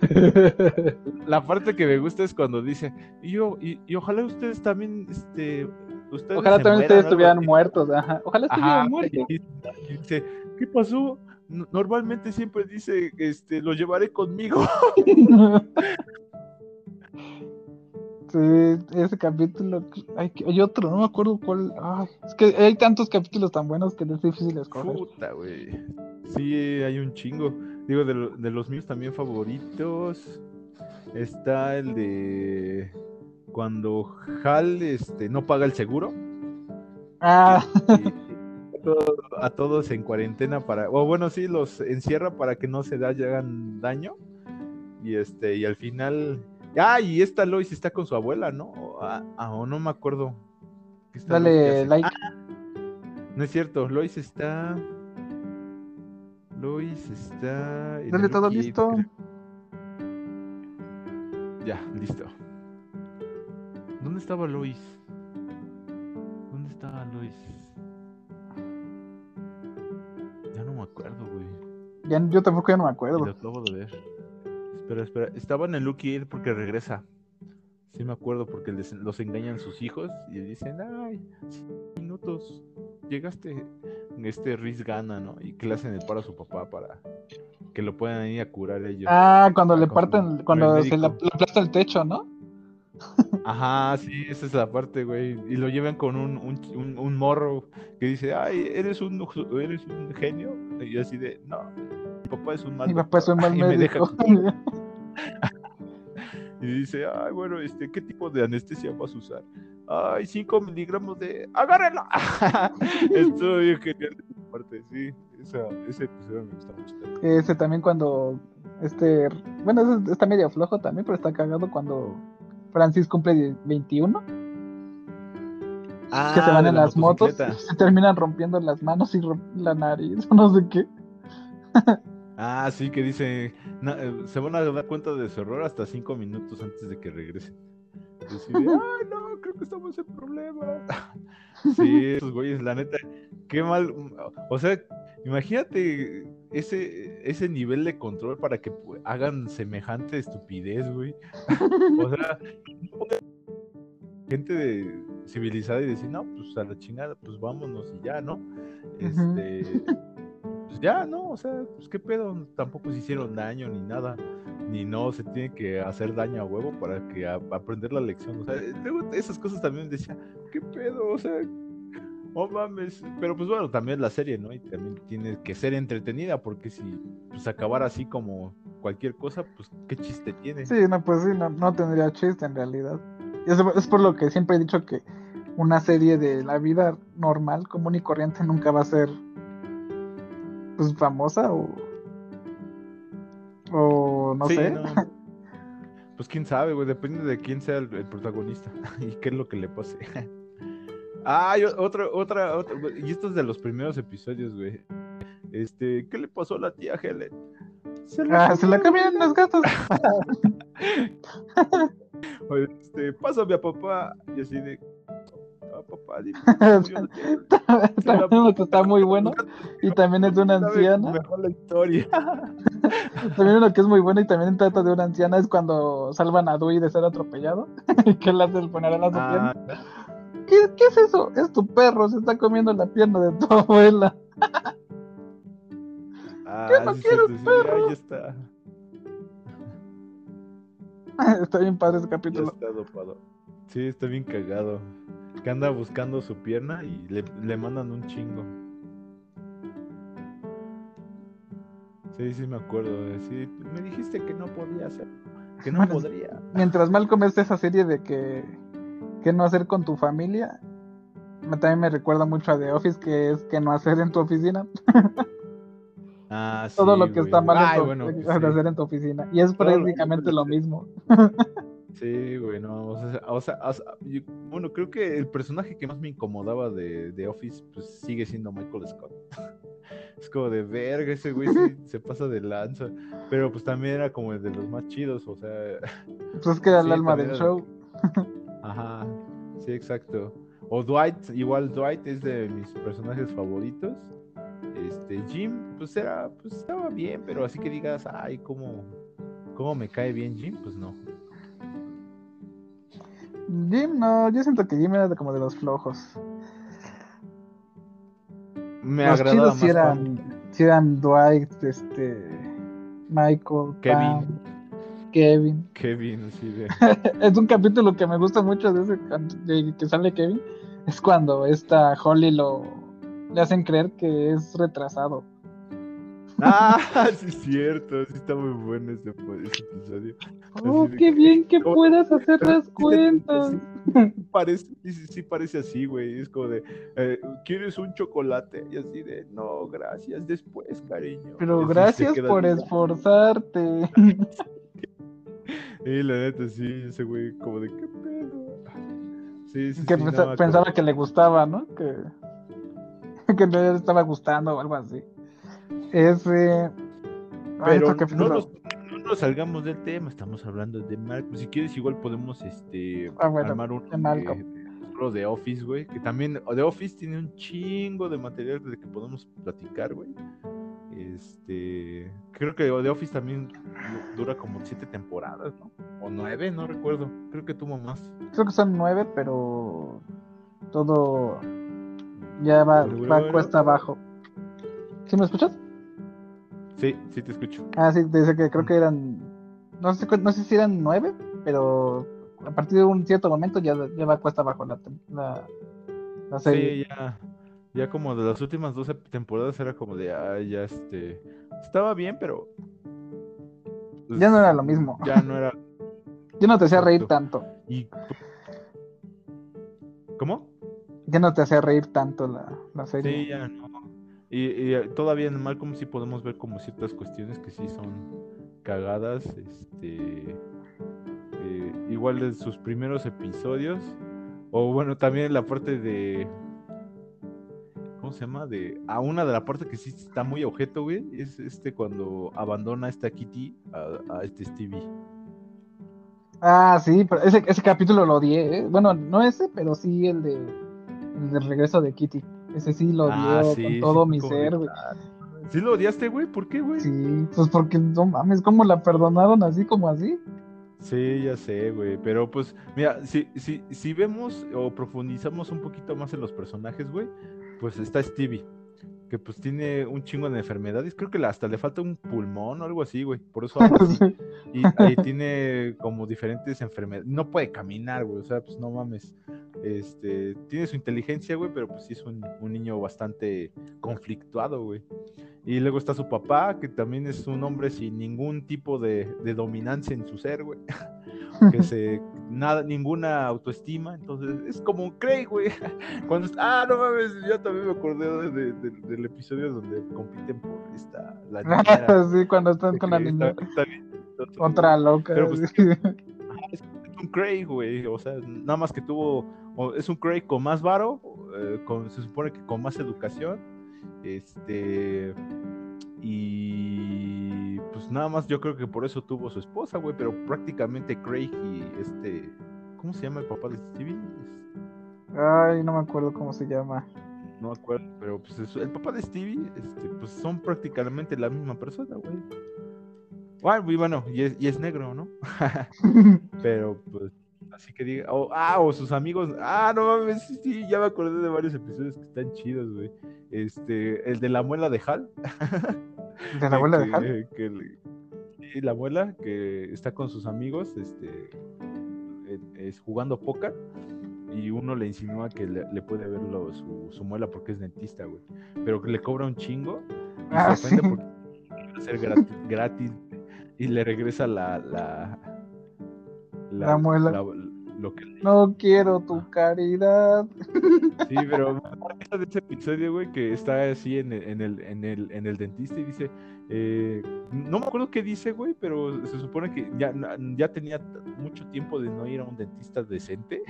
La parte que me gusta es cuando dice, y yo, y, ojalá ustedes también, este, ustedes ojalá también ustedes estuvieran muertos, ojalá estuvieran muertos. dice, ¿qué pasó? Normalmente siempre dice, este, lo llevaré conmigo. Sí, ese capítulo. Hay, hay, otro, no me acuerdo cuál. Ay, es que hay tantos capítulos tan buenos que es difícil escoger. Puta, güey. Sí, hay un chingo. Digo, de, de, los míos también favoritos. Está el de. Cuando Hal este, no paga el seguro. Ah. a todos en cuarentena para. O bueno, sí, los encierra para que no se hagan daño. Y este, y al final Ah, y esta Lois está con su abuela, ¿no? O, ah, ah no me acuerdo. Dale like. Ah, no es cierto, Lois está. Lois está. Dale todo listo. Ya, listo. ¿Dónde estaba Lois? ¿Dónde estaba Lois? Ya no me acuerdo, güey. Ya, yo tampoco ya no me acuerdo. Lo acabo de ver. Espera, espera. Estaba en el Lucky Aid porque regresa. Sí me acuerdo porque los engañan sus hijos y dicen, ay, minutos, llegaste, este Riz gana, ¿no? Y que le hacen el paro a su papá para que lo puedan ir a curar ellos. Ah, cuando le parten, cuando se le, aplasta el techo, ¿no? Ajá, sí, esa es la parte, güey. Y lo llevan con un, un, un, morro que dice, ay, eres un, eres un genio. Y así de, no, mi papá es un mal Mi papá es un mal médico. y dice, ay, bueno, este, ¿qué tipo de anestesia vas a usar? Ay, 5 miligramos de... ¡Agárrenlo! Esto bien genial de parte, sí. ese episodio me gusta mucho. Ese también cuando... Este, bueno, está medio flojo también, pero está cagado cuando Francis cumple 21. Ah, que se van en las motos y se terminan rompiendo las manos y la nariz, no sé qué. Ah, sí, que dice, eh, se van a dar cuenta de su error hasta cinco minutos antes de que regresen. Decide, ay, no, creo que estamos en problemas. sí, esos güeyes, la neta, qué mal. O sea, imagínate ese, ese nivel de control para que hagan semejante estupidez, güey. o sea, gente de civilizada y decir, no, pues a la chingada, pues vámonos y ya, ¿no? Este, pues ya, ¿no? O sea, pues qué pedo, tampoco se hicieron daño ni nada, ni no se tiene que hacer daño a huevo para que aprender la lección, o sea, esas cosas también decía, qué pedo, o sea, oh mames, pero pues bueno, también la serie, ¿no? Y también tiene que ser entretenida, porque si pues acabara así como cualquier cosa, pues qué chiste tiene. Sí, no, pues sí, no, no tendría chiste en realidad. Es, por lo que siempre he dicho que una serie de la vida normal, común y corriente nunca va a ser pues famosa o o no sé. Pues quién sabe, güey, depende de quién sea el, protagonista y qué es lo que le pase. ah, otra, otra, otra, y esto es de los primeros episodios, güey. Este, ¿qué le pasó a la tía Helen? Se la, ah, se la cambian los gatos. este, pásame a papá. Y así de, papá, también está muy bueno y también es de una anciana. Mejor la historia. también lo que es muy bueno y también trata de una anciana es cuando salvan a Dewey de ser atropellado que le hace el funeral a su ah, pierna. ¿Qué, ¿Qué, es eso? Es tu perro, se está comiendo la pierna de tu abuela. Ah, Yo no quiero perro. Ahí está. está bien padre ese capítulo. Sí, está bien cagado. Que anda buscando su pierna y le, mandan un chingo. Sí, sí me acuerdo. Sí, me dijiste que no podía hacer. Que no podría. Mientras Malcolm es esa serie de que, que no hacer con tu familia, también me recuerda mucho a The Office, que es que no hacer en tu oficina. Ah, Todo lo que está mal en hacer en tu oficina. Y es prácticamente lo mismo. Sí, güey, no, o sea, bueno, creo que el personaje que más me incomodaba de, de, Office, pues sigue siendo Michael Scott. es como de verga, ese güey se pasa de lanza, pero pues también era como el de los más chidos, o sea... Pues es que era el alma del show. Ajá, sí, exacto. O Dwight, igual Dwight es de mis personajes favoritos. Este, Jim, pues era, pues estaba bien, pero así que digas, ay, cómo, cómo me cae bien Jim, pues no. Jim, no, yo siento que Jim era como de los flojos. Me los chidos si eran, si eran Dwight, este, Michael, Kevin. Kevin. Kevin, sí, es un capítulo que me gusta mucho de ese de que sale Kevin. Es cuando esta Holly lo le hacen creer que es retrasado. Ah, sí es cierto, sí está muy bueno ese, episodio. Oh, qué bien que puedas hacer las cuentas. Parece, sí, parece así, güey. Es como de, eh, ¿quieres un chocolate? Y así de, no, gracias, después, cariño. Pero gracias por esforzarte. y la neta, sí, ese güey, como de, ¿qué pedo? Sí, sí, que pensaba que le gustaba, ¿no? Que... que no le estaba gustando o algo así. Ese. Pero no nos, salgamos del tema, estamos hablando de Malcolm. Si quieres, igual podemos este ah, armar un de, de Office, güey. Que también The Office tiene un chingo de material de que podemos platicar, güey. Este, creo que The Office también dura como siete temporadas, ¿no? O nueve, no recuerdo. Creo que tuvo más. Creo que son nueve, pero todo ya va, va cuesta abajo. ¿Sí me escuchas? Sí, sí te escucho. Ah, sí, dice que creo que eran. No sé, no sé si eran nueve, pero a partir de un cierto momento ya, ya va cuesta abajo la, la, serie. Sí, ya. Ya como de las últimas 12 temporadas era como de, ah, ya este. Estaba bien, pero. Pues, ya no era lo mismo. Ya no era. Yo no te hacía reír tanto. Y. ¿Cómo? ya no te hacía reír tanto la, la serie. Sí, ya no. Y, eh, todavía en Malcolm sí podemos ver como ciertas cuestiones que sí son cagadas. Este. Eh, igual de sus primeros episodios. O bueno, también la parte de. ¿Cómo se llama? De. A una de la parte que sí está muy objeto, güey. Es este cuando abandona esta Kitty a, este Stevie. Ah, sí, pero ese, ese capítulo lo odié. ¿eh? Bueno, no ese, pero sí el de regreso de Kitty. Ese sí lo Ah, sí, con todo mi ser, güey. ¿Sí lo odiaste, güey? ¿Por qué, güey? Sí, pues porque no mames, ¿cómo la perdonaron así como así? Sí, ya sé, güey. Pero pues, mira, si, si, si vemos o profundizamos un poquito más en los personajes, güey, pues está Stevie, que pues tiene un chingo de enfermedades. Creo que hasta le falta un pulmón o algo así, güey. Por eso habla así. Y ahí tiene como diferentes enfermedades. No puede caminar, güey. O sea, pues no mames. Este, tiene su inteligencia, güey, pero pues sí es un, un niño bastante conflictuado, güey. Y luego está su papá, que también es un hombre sin ningún tipo de, de dominancia en su ser, güey. Que se, nada, ninguna autoestima. Entonces, es como un Craig, güey. Cuando, ah, no mames, yo también me acordé de- de- del episodio donde compiten por esta, la niñera. sí, cuando están con la niña. Otra loca. Pero, pues, sí. es un Craig, güey. O sea, nada más que tuvo. es un Craig con más varo. eh, con, se supone que con más educación. Este. Y. Pues nada más yo creo que por eso tuvo su esposa, güey. Pero prácticamente Craig y este. ¿Cómo se llama el papá de Stevie? Ay, no me acuerdo cómo se llama. no me acuerdo, pero pues es- el papá de Stevie, este, pues son prácticamente la misma persona, güey. Bueno, y bueno, y es, y es negro, ¿no? Pero pues, así que diga, o- ah, o sus amigos, ah, no mames, sí, sí, ya me acordé de varios episodios que están chidos, güey. Este, el de la muela de Hal. ¿De la abuela de que- sí, la abuela que está con sus amigos, este, es jugando póker y uno le insinúa que le, le puede ver lo- su, su muela porque es dentista, güey. Pero que le cobra un chingo y Ah, se ofende sí. porque quiere hacer gratis, gratis y le regresa la la, La muela. Lo que No quiero tu caridad. Sí, pero de ese episodio, güey, que está así en el, en el, en el, en el dentista y dice, eh, no me acuerdo qué dice, güey, pero se supone que ya, ya tenía mucho tiempo de no ir a un dentista decente.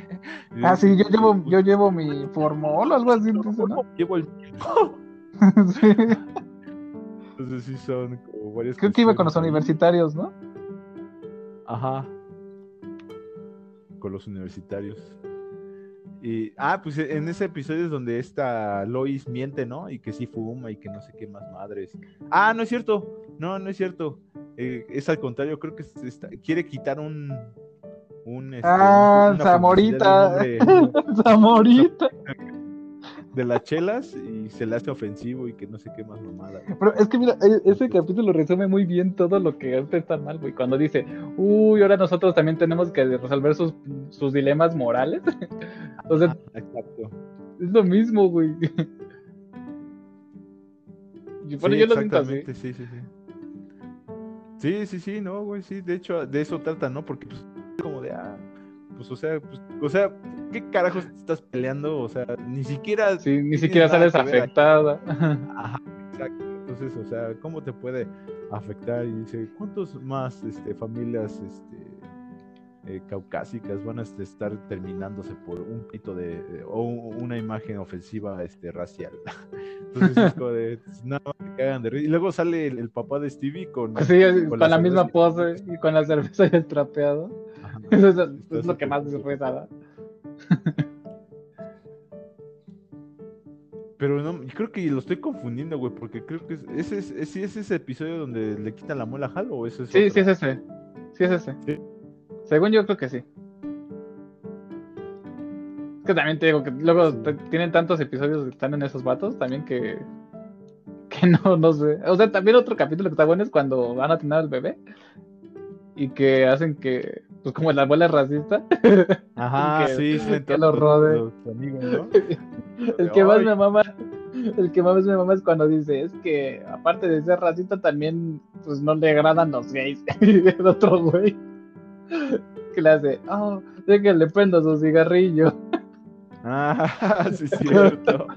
Ah, sí, yo llevo, "Pues, yo llevo mi formol o algo así, dice, ¿no? llevo el Sí. Entonces sí son como varias Creo que iba con los universitarios, ¿no? Ajá. Con los universitarios. Y, ah, pues en ese episodio es donde esta Lois miente, ¿no? Y que sí fuma y que no sé qué más madres. Ah, no es cierto. No, no es cierto. Eh, es al contrario, creo que está- quiere quitar un. un este, Ah, Zamorita. Zamorita. De las chelas y se le hace ofensivo y que no sé qué más mamada. Pero es que mira, e- ese capítulo resume muy bien todo lo que antes está mal, güey. Cuando dice, uy, ahora nosotros también tenemos que resolver sus, sus dilemas morales. o sea, Exacto. es lo mismo, güey. Y bueno, Sí, yo lo siento así. sí, sí, sí. Sí, sí, sí, no, güey, sí, de hecho, de eso trata, ¿no? Porque, pues, es como de, ah, pues, o sea, pues, o sea, ¿qué carajos te estás peleando? O sea, ni siquiera... Sí, ni siquiera sales afectada. Ajá, exacto. Entonces, o sea, ¿cómo te puede afectar? Y dice, ¿cuántos más, este, familias, este, eh, caucásicas van a estar terminándose por un pito de, de- o un- una imagen ofensiva, este, racial? Entonces es como de, nada más te cagan de risa. Y luego sale el, el papá de Stevie con... Sí, con, Con la, la misma pose y con la cerveza y el trapeado. Ajá. Eso es, lo que más chistoso. Pero no, yo creo que lo estoy confundiendo, güey, porque creo que es, ese es, es, ese episodio donde le quitan la muela a Hal o ese es Sí, otro? sí es ese. Sí es ese. Sí. Según yo creo que sí. Es que también te digo que luego tienen tantos episodios que están en esos vatos también que que no, no sé. O sea, también otro capítulo que está bueno es cuando van a tener al bebé y que hacen que, pues como la abuela racista, Ajá, que- sí, sí, que lo rode. los amigos, ¿no? el que más me mama, el que más me mama es cuando dice, es que aparte de ser racista también pues no le agradan los gays. Y el otro güey que le hace, oh, que le prendo su cigarrillo. Ah, sí, es cierto.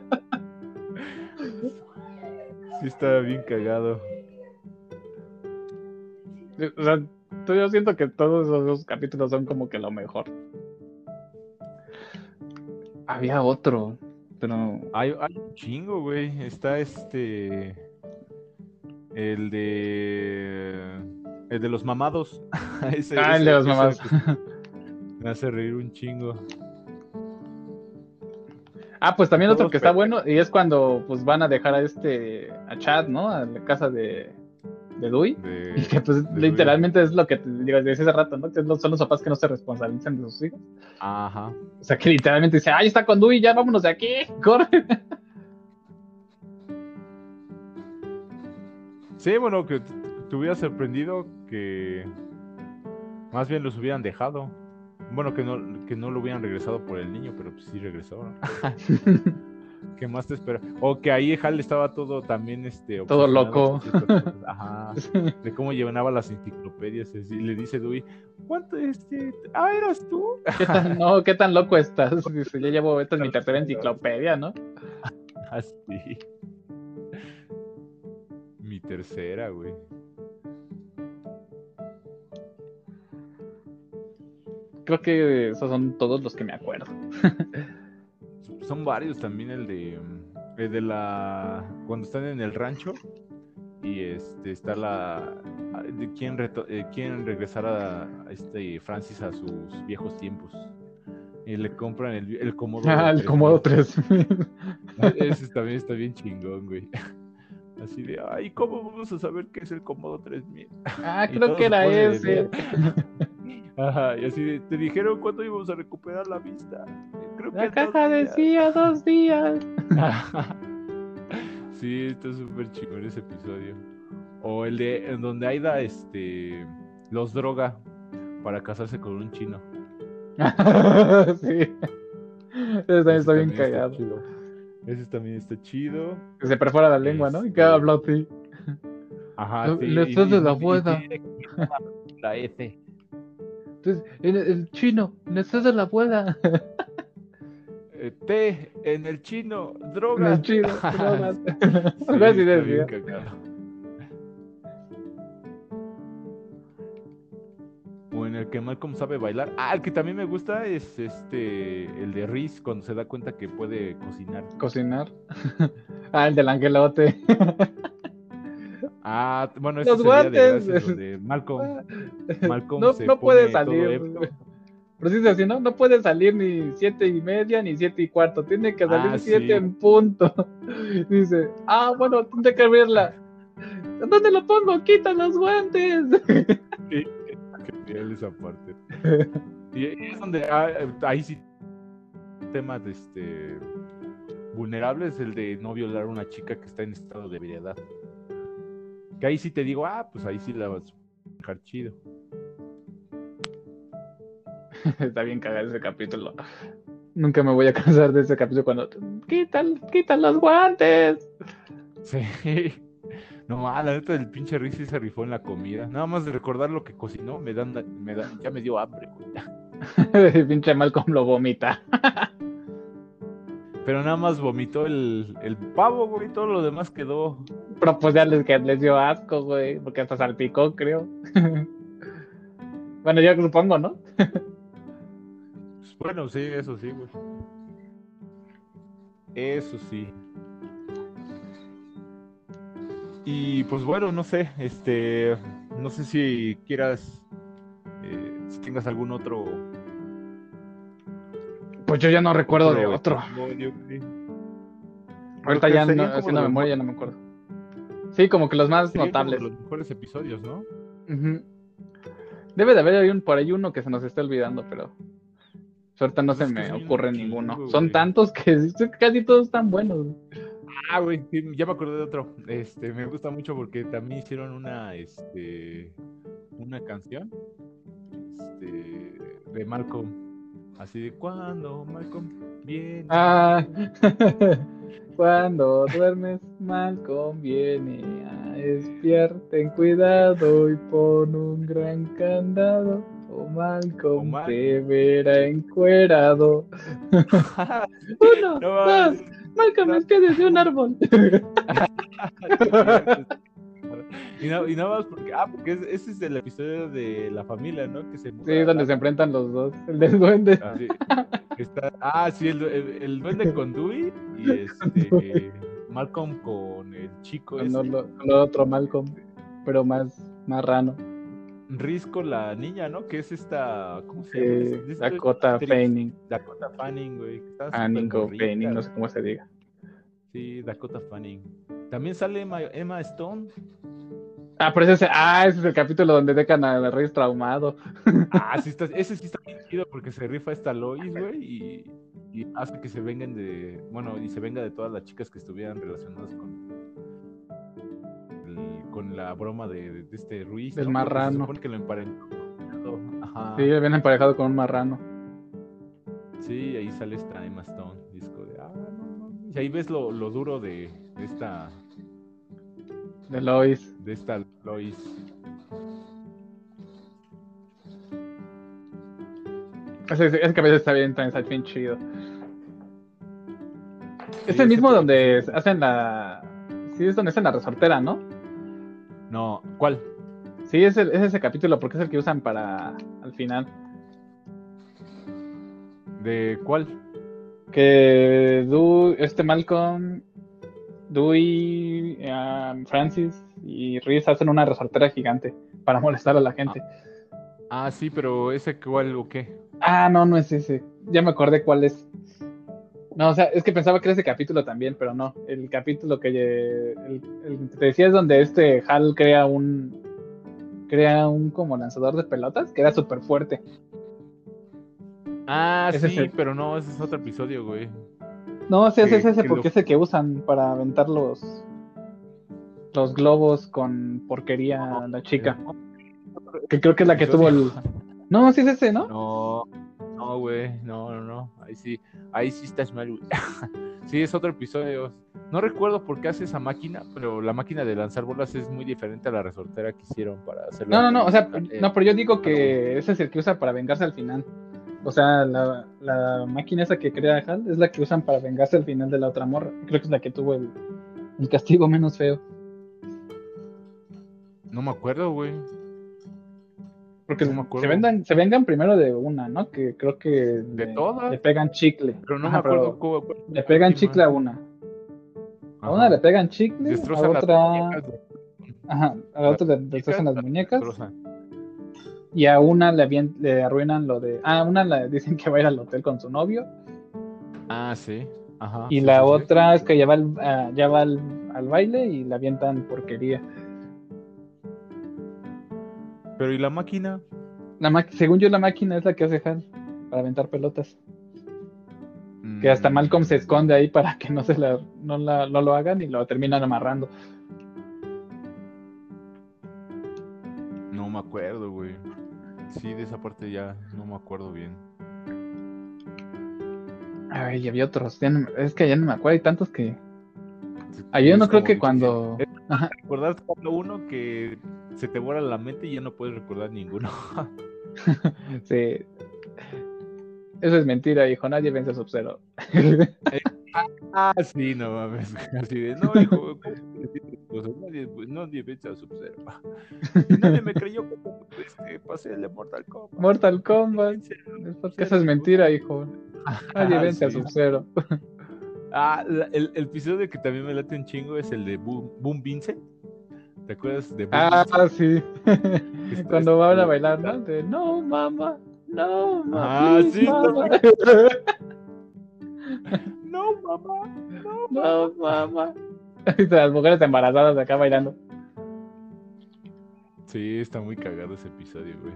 Sí, estaba bien cagado. O sea, yo siento que todos esos capítulos son como que lo mejor. Había otro, pero Hay, hay un chingo, güey. Está este. El de. El de los mamados. Ese- Ah, el de los mamados. que Me hace reír un chingo. Ah, pues también otro que está bueno y es cuando pues van a dejar a este a Chad, ¿no? A la casa de, de Dewey. De- Y que pues literalmente es lo que te digo desde hace rato, ¿no? Que son los papás que no se responsabilizan de sus hijos. Ajá. O sea, que literalmente dice, ay, está con Dewey, ya vámonos de aquí, corre. Sí, bueno, que te hubiera sorprendido que más bien los hubieran dejado. Bueno, que no, que no lo hubieran regresado por el niño, pero pues sí regresó. ¿Qué más te espera? O que ahí Hal estaba todo también este Todo loco. Ajá. De cómo llenaba las enciclopedias. Y le dice Dewey, ¿cuánto este? Ah, eras tú. ¿Qué tan, no, ¿qué tan loco estás? Dice, ya llevo, esta es mi tercera enciclopedia, ¿no? Así. Mi tercera, güey. Creo que esos son todos los que me acuerdo. Son varios también el de el de la cuando están en el rancho y este está la de quién reto- eh, quieren regresar a, este Francis a sus viejos tiempos. Y le compran el, el comodo Ah, el Comodo 3000. ese también está bien chingón güey. Así de ay cómo vamos a saber qué es el comodo 3000 Ah, Y creo que era ese. Ajá, y así de, te dijeron cuándo íbamos a recuperar la vista La caja días". decía dos días. sí, está súper chingón ese episodio. O el de en donde Aida este los droga para casarse con un chino. sí. Ese también está bien cagado. Ese también está chido. Que se perfora la lengua, ¿no? Y que Este- habla así. Ajá, sí. le de la buena. La F. Entonces, el, chino, necesitas de la abuela. Eh, T en el chino, En droga. el chino, drogas. Sí, bien. O en el que Malcolm sabe bailar. Ah, el que también me gusta es este el de Reese cuando se da cuenta que puede cocinar. Cocinar. ah, el del angelote. Ah, bueno, ese Los de guantes. donde Malcolm, Malcolm no se no pone puede salir. Pero sí es así, ¿no? No puede salir ni siete y media ni siete y cuarto. Tiene que salir Ah, siete sí. en punto. Dice, ah, bueno, tendré que abrirla. ¿Dónde lo pongo? Quita los guantes. Sí, genial esa parte. Y es donde ah, ahí sí temas de este vulnerables, el de no violar a una chica que está en estado de ebriedad. Que ahí sí te digo, ah, pues ahí sí la vas a dejar chido. Está bien cagado ese capítulo. Nunca me voy a cansar de ese capítulo cuando quita, quita los guantes. Sí. No, ah, la neta del pinche Riz se rifó en la comida. Nada más de recordar lo que cocinó, me dan, me dan, ya me dio hambre, güey. Pinche Malcolm lo vomita. Pero nada más vomitó el, el pavo, güey, todo lo demás quedó. Pero pues ya les, que les dio asco, güey, porque hasta salpicó, creo. bueno, yo supongo, ¿no? Bueno, sí, eso sí, güey. Eso sí. Y pues bueno, no sé, este, no sé si quieras, eh, si tengas algún otro. Pues yo ya no recuerdo de otro. Ahorita ya no, haciendo los- memoria ya no me acuerdo. Sí, como que los más como notables. Los mejores episodios, ¿no? Debe de haber un, por ahí uno que se nos está olvidando, pero ahorita no Pues se me ocurre ninguno. Son tantos que casi todos están buenos. Ah, güey, sí, ya me acordé de otro. Este, me gusta mucho porque también hicieron una, este, una canción, este, de Malcolm. Así de cuando Malcolm viene. Ah, cuando duermes, mal conviene. Ah, espiar, ten cuidado y pon un gran candado. O Malcolm O te verá encuerado. Uno, No, dos, Malcolm espía desde un árbol. y, no- y nada más porque, ah, porque es- ese es el episodio de la familia, ¿no? Que se muda Sí, donde se enfrentan los dos. El del duende. Ah, sí. Está- ah, sí, el, el, el duende con Dewey y este Malcolm con el chico Con ese. lo- con lo otro Malcolm, pero más marrano. Riz con la niña, ¿no? Que es esta. ¿Cómo se Eh, llama? Es- Dakota Fanning. Dakota Fanning, güey. Fanning o gordita, Fanning, no sé cómo se diga. Sí, Dakota Fanning. También sale Emma, Emma Stone. Ah, pero ese, es- ah, ese es el capítulo donde dejan al rey traumado. Ah, sí está, ese sí está bien chido porque se rifa esta Lois, güey, y, y hace que se vengan de, bueno, y se venga de todas las chicas que estuvieran relacionadas con con la broma de, este Ruiz. Del ¿no? Porque marrano. Se supone que lo emparentó. Ajá. Sí, viene emparejado con un marrano. Sí, ahí sale esta Emma Stone, disco de, ah, no mames. Y ahí ves lo, lo duro de, de esta, De Lois. de esta Lois. Ese, ese cabeza está bien, también está bien chido. Es el mismo donde hacen la. Sí, es donde hacen la resortera, ¿no? No, ¿cuál? Sí, es, el- es ese capítulo porque es el que usan para al final. ¿De cuál? Que Du, este Malcolm, Dewey, um, Francis y Reese hacen una resortera gigante para molestar a la gente. Ah, sí, pero ese cuál o qué? Ah, no, no es ese. Ya me acordé cuál es. No, o sea, es que pensaba que era ese capítulo también, pero no. El capítulo que eh, el, el que te decía es donde este Hal crea un crea un como lanzador de pelotas que era súper fuerte. Ah, Ese sí, el- pero no, ese es otro episodio, güey. No, sí, ese es Que- ese que porque lo- es el que usan para aventar los los globos con porquería a la chica. Que creo que es la que tuvo el. No, sí es ese, ¿no? No, no, güey, no, no, no. Ahí sí, ahí sí estás mal, güey. sí, es otro episodio. No recuerdo por qué hace esa máquina, pero la máquina de lanzar bolas es muy diferente a la resortera que hicieron para hacerlo. No, no, no, o sea, Eh, no, pero yo digo que ese es el que usa para vengarse al final. O sea, la, la máquina esa que crea Hal es la que usan para vengarse al final de la otra morra. Creo que es la que tuvo el, el castigo menos feo. No me acuerdo, güey. Porque No me acuerdo. se, vengan, se vengan primero de una, ¿no? Que creo que De le, todas. le pegan chicle. Pero no Ajá, me acuerdo cómo- Le pegan chicle a una. A una le pegan chicle, a Destrozan las otra. muñecas, Ajá, a la otra le destrozan las muñecas. destrozan. Y a una le, avien- le arruinan lo de. Ah, a una le dicen que va a ir al hotel con su novio. Ah, sí. Ajá. Y sí, la sí, sí. otra es que ya va, al, ah, ya va al, al baile y le avientan porquería. Pero ¿y la máquina? La ma- según yo, la máquina es la que hace Hal para aventar pelotas. Que hasta Mm, Malcolm se esconde ahí para que no se la, no, la- no lo hagan y lo terminan amarrando. No me acuerdo, güey. Sí, de esa parte ya no me acuerdo bien. Ay, y había otros. ya no es que ya no me acuerdo, hay tantos que. Ah, yo no creo que difícil. cuando. Es Ajá, recordar cada uno que se te borra la mente y ya no puedes recordar ninguno. sí. Eso es mentira, hijo. Nadie vence a Sub-Zero. ah, sí, no mames. Así de, no, hijo. Nadie, pues, nadie vence a Sub-Zero. Nadie me creyó cuando este, pasé el de Mortal Kombat. Mortal Kombat. Eso es mentira, hijo. Nadie Ah, vence a. Sub-Zero. Ah, el, el episodio que también me late un chingo es el de Boom, Boom Vincent. ¿Te acuerdas de Ah, sí. Está- Cuando van a está- bailar, ¿no? De, no, mamá. No, mamá. Ah, please, sí, mamá". No, mamá. No, No, mamá. Las mujeres embarazadas acá bailando. Sí, está muy cagado ese episodio, güey.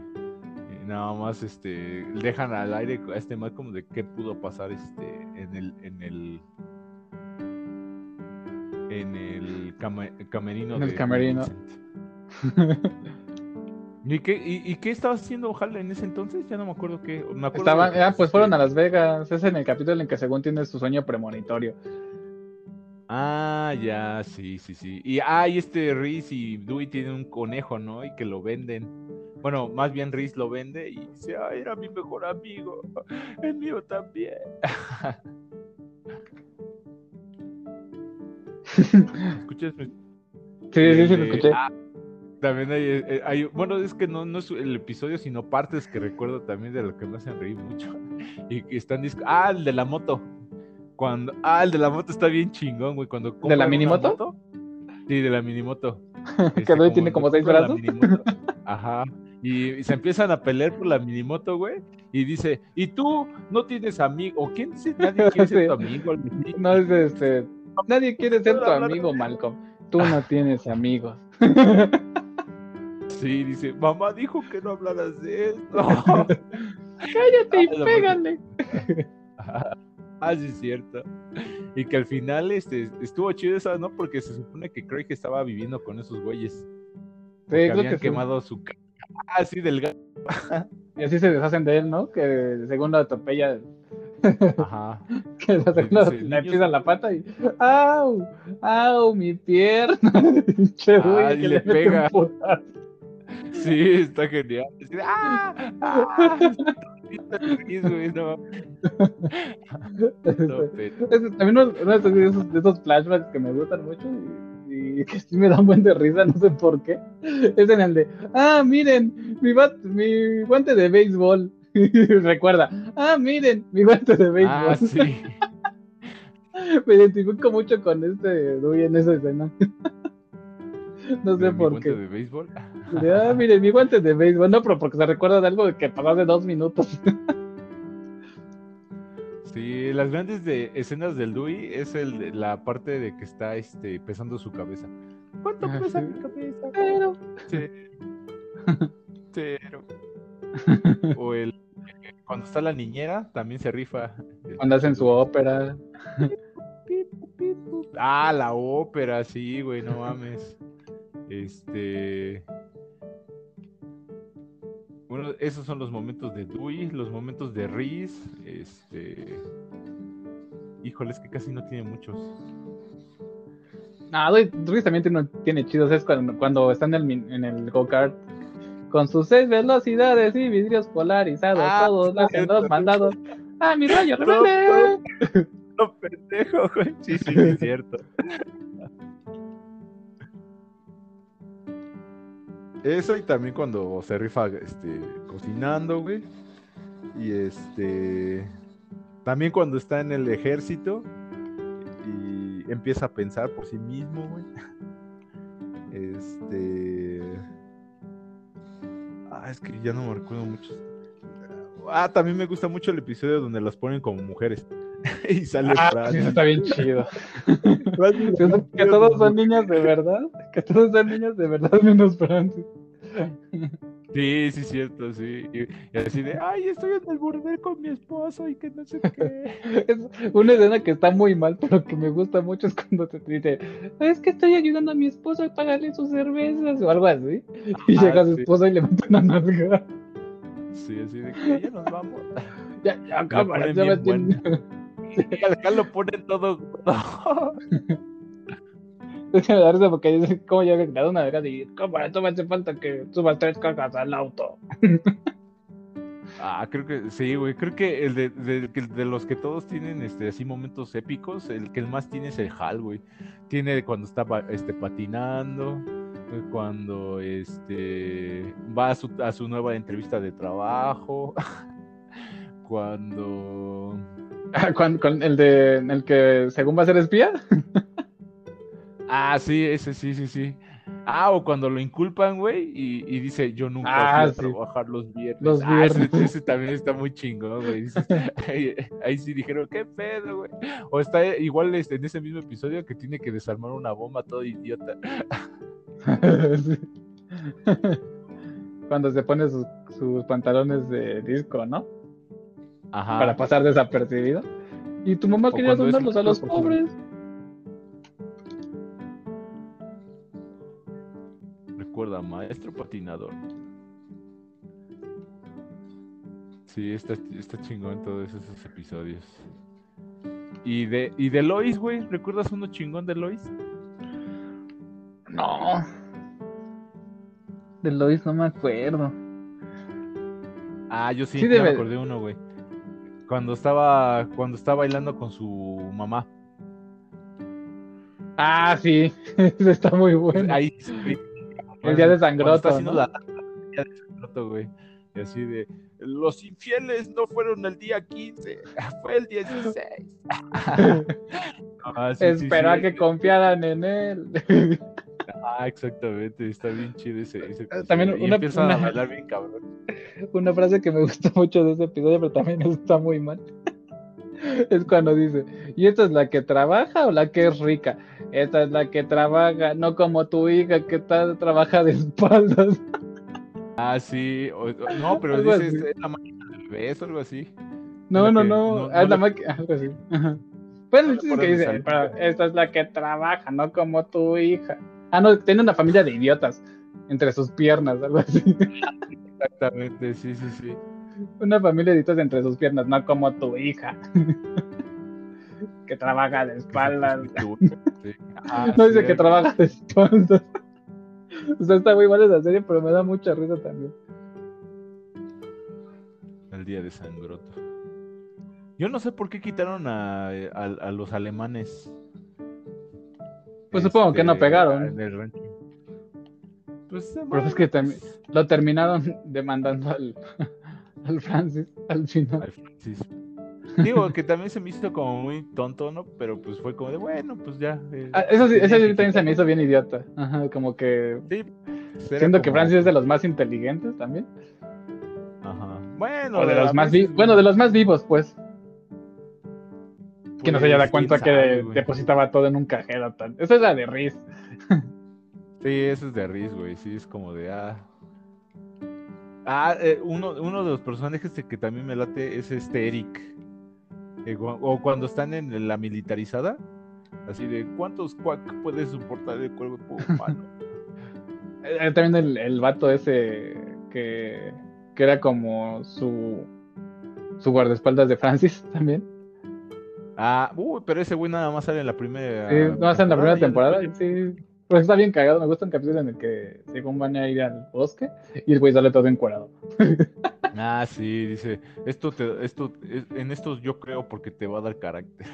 Y nada más, este, dejan al aire a este mal como de qué pudo pasar, este, en el, en el, en el cama- camerino. En el de camerino. ¿Y qué, y, y qué estaba haciendo Hal en ese entonces? Ya no me acuerdo qué. Me acuerdo Estaban, que, ah, pues fueron a Las Vegas. Es en el capítulo en que según tienes su sueño premonitorio. Ah, ya, sí, sí, sí. Y, ah, y este Reese y Dewey tienen un conejo, ¿no? Y que lo venden. Bueno, más bien Reese lo vende y dice, ah, era mi mejor amigo. El mío también. ¿Escuchas? Sí, sí, sí, lo de- escuché. ah, también hay, eh, hay- bueno, es que no, no es el episodio, sino partes que recuerdo también de lo que me hacen reír mucho. Y que están Ah, el de la moto. Cuando, ah, el de la moto está bien chingón, güey. Cuando la compran una minimoto? moto. Sí, de la minimoto. Que Dewey tiene como seis la brazos. Ajá. Y, se empiezan a pelear por la minimoto, güey. Y dice, ¿y tú no tienes amigo? ¿O quién dice? Nadie quiere ser tu amigo. No es este. Nadie quiere ser tu amigo, Malcolm. Tú no tienes amigos. Sí, dice, mamá dijo que no hablaras de esto. Cállate y pégale. Ah, sí, es cierto. Y que al final este, estuvo chido esa, ¿no? Porque se supone que Craig estaba viviendo con esos güeyes. Sí, habían quemado su casa. Ah, sí, del gato. Y así se deshacen de él, ¿no? Que según lo atropella. Ajá. que la segunda le pisa la pata y. ¡Au! ¡Au! Mi pierna. che, ah, y le, pega. Sí, está genial. ¡Ah! ¡Ah! también uno, de, esos, de, esos, flashbacks que me gustan mucho y, que sí me dan buen de risa, no sé por qué. Es en el de, ah, miren, mi, mi guante de béisbol. Recuerda, ah, miren, mi guante de béisbol. Ah, sí. me identifico mucho con este Dewey en esa escena. no sé por qué. ¿Mi guante de béisbol? Ah, miren, mi guante de béisbol. No, pero porque se recuerda de algo que pasó hace dos minutos. Sí, las grandes de escenas del Dewey es el, la parte de que está este, pesando su cabeza. ¿Cuánto ah, pesa mi cabeza? Cero. Cero. o el cuando está la niñera también se rifa. Cuando hacen su ópera. Ah, la ópera, sí, güey, no mames. Este. Bueno, esos son los momentos de Dewey, los momentos de Riz. Este. Híjole, es que casi no tiene muchos. Ah, Riz también tiene, tiene chidos. Es cuando, cuando están en el, en el go-kart con sus seis velocidades y vidrios polarizados, ah, todos dos mandados. ¡Ah, mi rayo rebelde! No, pendejo, güey. Sí, sí, es cierto. Eso y también cuando se rifa este, cocinando, güey. Y este. También cuando está en el ejército y empieza a pensar por sí mismo, güey. Este. Ah, es que ya no me recuerdo mucho. Ah, también me gusta mucho el episodio donde las ponen como mujeres. y sale ah, sí, está bien chido. que todos son niñas de verdad. Que todos son niñas de verdad menos Francis. Sí, sí, cierto, sí. Y, así de, ay, estoy en el burdel con mi esposo y que no sé qué. Es una escena que está muy mal, pero que me gusta mucho es cuando te dice, es que estoy ayudando a mi esposo a pagarle sus cervezas o algo así. Y llega su esposa y le mete una nalga. Sí, así de que ya nos vamos. ya, ya, cámara, ya me acá lo ponen todo. Me da risa porque dice cómo ya me una vez y ¿cómo esto me hace falta que subas tres cajas al auto? Ah, creo que sí, güey. Creo que el de, de, los que todos tienen este, así momentos épicos, el que el más tiene es el Hal, güey. Tiene cuando está este, patinando, cuando este, va a su, a su nueva entrevista de trabajo, cuando ¿Con, el de el que según va a ser espía? Ah, sí, ese sí, sí, sí. Ah, o cuando lo inculpan, güey, y, dice, yo nunca ah, fui a trabajar los viernes. Los ah, ese, también está muy chingón, güey. Ahí, sí dijeron, qué pedo, güey. O está igual este, en ese mismo episodio que tiene que desarmar una bomba todo idiota. Cuando se pone sus, sus pantalones de disco, ¿no? para pasar desapercibido. Y tu mamá quería donarlos a los pobres. Maestro patinador. Sí, está, está chingón todos esos episodios. ¿Y de, y de Lois, güey? ¿Recuerdas uno chingón de Lois? No. De Lois no me acuerdo. Ah, yo sí, sí me acordé uno, güey cuando estaba cuando estaba bailando con su mamá. Ah, sí, está muy bueno. Ahí el día de Sangroto. La día de güey. Y así de los infieles no fueron el día 15, fue el 16. ah, sí, Espero a que confiaran en él. Ah, exactamente, está bien chido ese, ese Ah, También y una- empiezan una- a bailar bien cabrón. Una frase que me gusta mucho de ese episodio, pero también está muy mal. Es cuando dice, ¿y esta es la que trabaja o la que es rica? Esta es la que trabaja, no como tu hija que está, trabaja de espaldas. Ah, sí, o- o- no, pero Algo dice, así. este, es la máquina del beso, algo así. No, La no, que no, no- no la máquina, algo así. Ajá. El es ponen que dice, pero esta es la que trabaja, no como tu hija. Ah, no, tiene una familia de idiotas entre sus piernas, algo así. Exactamente, sí, sí, sí. Una familia de idiotas entre sus piernas, no como tu hija. que trabaja de espaldas. Ah, No dice que trabaja de espaldas. O sea, está muy mal esa serie, pero me da mucha risa también. El día de Sangroto. Yo no sé por qué quitaron a, a- a los alemanes. Pues supongo que no pegaron. En el rancho. Pues, Pero es que también lo terminaron demandando al, al Francis al final. Ay, Francis. Digo que también se me hizo como muy tonto, ¿no? Pero pues fue como de, bueno, pues ya. eh, Ah, eso sí, esa tenía sí que también se me hizo bien idiota. Ajá, como que Sí, era siendo que Francis es de los más inteligentes también. Ajá. Bueno, O de los más. Bueno, de los más vivos, pues. Que no se haya pues, dado cuenta que depositaba todo en un cajero. Tal. Esa es la de Riz. Sí, eso es de Riz, güey. Sí, es como de, ah. Ah, eh, uno, uno de los personajes que también me late es este Eric. Eh, o cuando están en la militarizada, así de, ¿cuántos cuac puede soportar el cuerpo humano? Eh, También el, el vato ese que, que era como su, su guardaespaldas de Francis también. ah, uy, pero ese güey nada más sale en la primera. Sí, no más en la primera temporada, sí. Pues está bien cagado, me gusta un capítulo en el que según van a ir al bosque y el güey sale todo encuadrado. Ah, sí, dice, esto te, esto, es- en estos yo creo porque te va a dar carácter.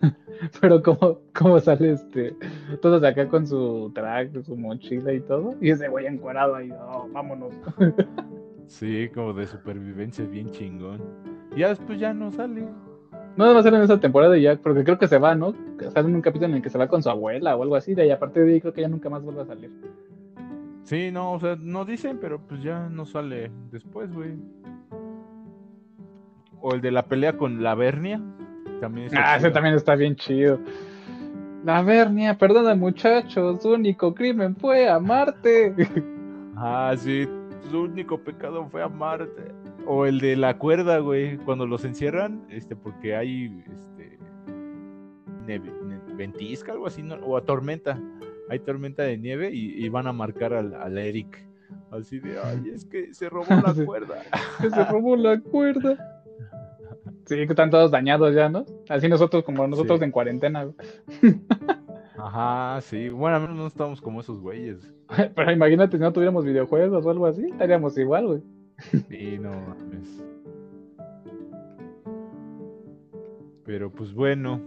Pero como, como sale este, todos acá con su traje, su mochila y todo, y ese güey encuadrado ahí, oh, vámonos. Sí, como de supervivencia bien chingón. Y ya después ya no sale. No va a ser en esa temporada y ya, porque creo que se va, ¿no? Sale en un capítulo en el que se va con su abuela o algo así, de ahí a partir de ahí creo que ya nunca más vuelve a salir. Sí, no, o sea, no dicen, pero pues ya no sale después, güey. O el de la pelea con la Vernia. También Ah, ese también está bien chido. La Vernia, perdona muchachos, su único crimen fue amarte. Ah, sí, su único pecado fue amarte. O el de la cuerda, güey, cuando los encierran, este, porque hay, este, neve- ne- ventisca, algo así, ¿no? o a tormenta. Hay tormenta de nieve y, y van a marcar al, al Eric. Así de, ay, es que se robó la cuerda. Se robó la cuerda. Sí, que están todos dañados ya, ¿no? Así nosotros como nosotros Sí. en cuarentena. Ajá, sí. Bueno, al menos no estamos como esos güeyes. Pero imagínate si no tuviéramos videojuegos o algo así, estaríamos igual, güey. Sí, no mames. Pero pues bueno,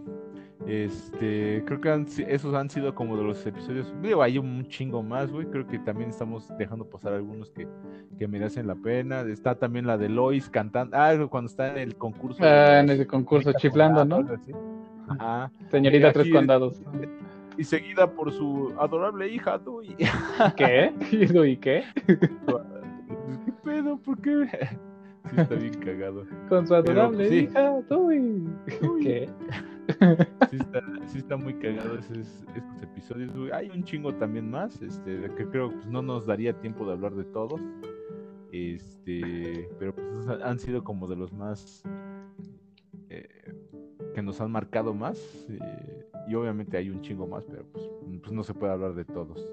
este, creo que han esos han sido como de los episodios. Digo, hay un chingo más, güey. Creo que también estamos dejando pasar algunos que, que merecen la pena. Está también la de Lois cantando. Ah, cuando está en el concurso. Ah, en ese concurso chiflando, ¿no? Ajá. Señorita Tres Condados. Y seguida por su adorable hija, Dui. ¿Qué? ¿Y qué? ¿Qué pedo? ¿Por qué? Sí, está bien cagado. Con su adorable sí. hija, uy. Uy. ¿Qué? Sí está, sí está muy cagado esos, estos episodios. Hay un chingo también más, este, que creo que pues, no nos daría tiempo de hablar de todos. Este, pero pues han sido como de los más eh, que nos han marcado más. eh, y obviamente hay un chingo más, pero pues, pues no se puede hablar de todos.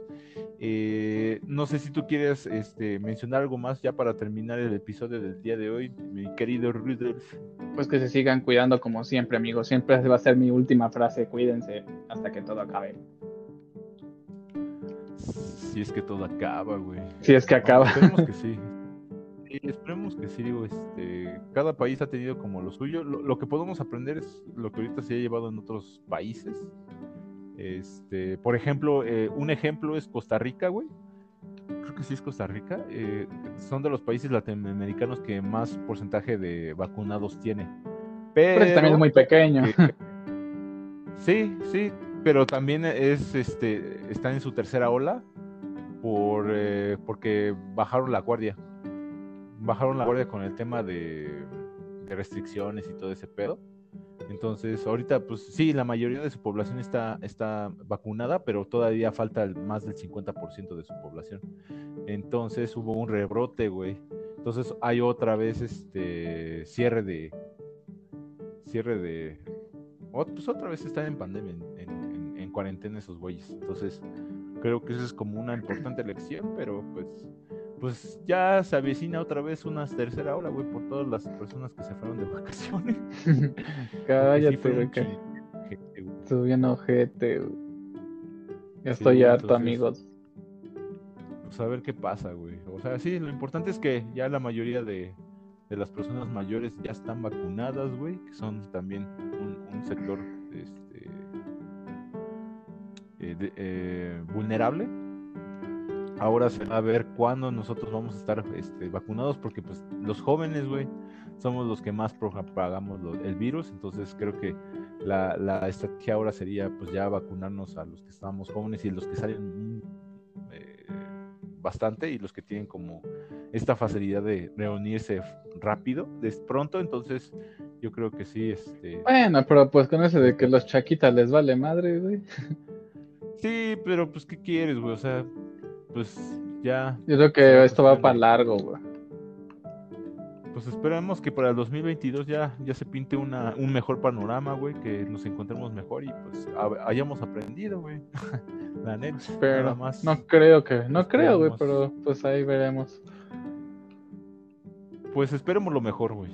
Eh, no sé si tú quieres este, mencionar algo más ya para terminar el episodio del día de hoy, mi querido Rudolf. Pues que se sigan cuidando como siempre, amigos. Siempre va a ser mi última frase. Cuídense hasta que todo acabe. Si es que todo acaba, güey. Si es que acaba. Esperemos que sí. Esperemos que sí, digo, este, cada país ha tenido como lo suyo. Lo, lo que podemos aprender es lo que ahorita se ha llevado en otros países. Este, por ejemplo, eh, un ejemplo es Costa Rica, güey. Creo que sí es Costa Rica. eh, son de los países latinoamericanos que más porcentaje de vacunados tiene. Pero, también es muy pequeño. que- sí, sí, pero también es, este, están en su tercera ola por eh, porque bajaron la guardia. Bajaron la guardia con el tema de, de restricciones y todo ese pedo. Entonces, ahorita, pues sí, la mayoría de su población está, está vacunada, pero todavía falta el- más del 50% de su población. Entonces hubo un rebrote, güey. Entonces hay otra vez este cierre de. Cierre de. pues otra vez están en pandemia, en, en- en- en cuarentena esos güeyes. Entonces, creo que eso es como una importante lección, pero pues. Pues ya se avecina otra vez una tercera ola, güey, por todas las personas que se fueron de vacaciones. Cállate, güey, estoy bien ojete, güey. Ya Sí, estoy harto, entonces- amigos. Pues a ver qué pasa, güey. O sea, sí, lo importante es que ya la mayoría de, de las personas mayores ya están vacunadas, güey, que son también un, un sector este, eh, de- eh, vulnerable. Ahora se va a ver cuándo nosotros vamos a estar este, vacunados, porque pues los jóvenes, güey, somos los que más propagamos lo- el virus, entonces creo que la, la estrategia ahora sería pues ya vacunarnos a los que estamos jóvenes y los que salen mm, eh, bastante y los que tienen como esta facilidad de reunirse rápido, de pronto, entonces yo creo que sí, este... Bueno, pero pues con ese de que los chaquitas les vale madre, güey. Sí, pero pues ¿qué quieres, güey? O sea, pues ya, Yo creo que esto va para largo, güey. pues esperamos que para el 2022 ya, ya se pinte una, un mejor panorama, güey, que nos encontremos mejor y pues ha- hayamos aprendido, güey. La neta, nada más. no creo que, no creo, güey, Esperemos. pero pues ahí veremos. Pues esperemos lo mejor, güey.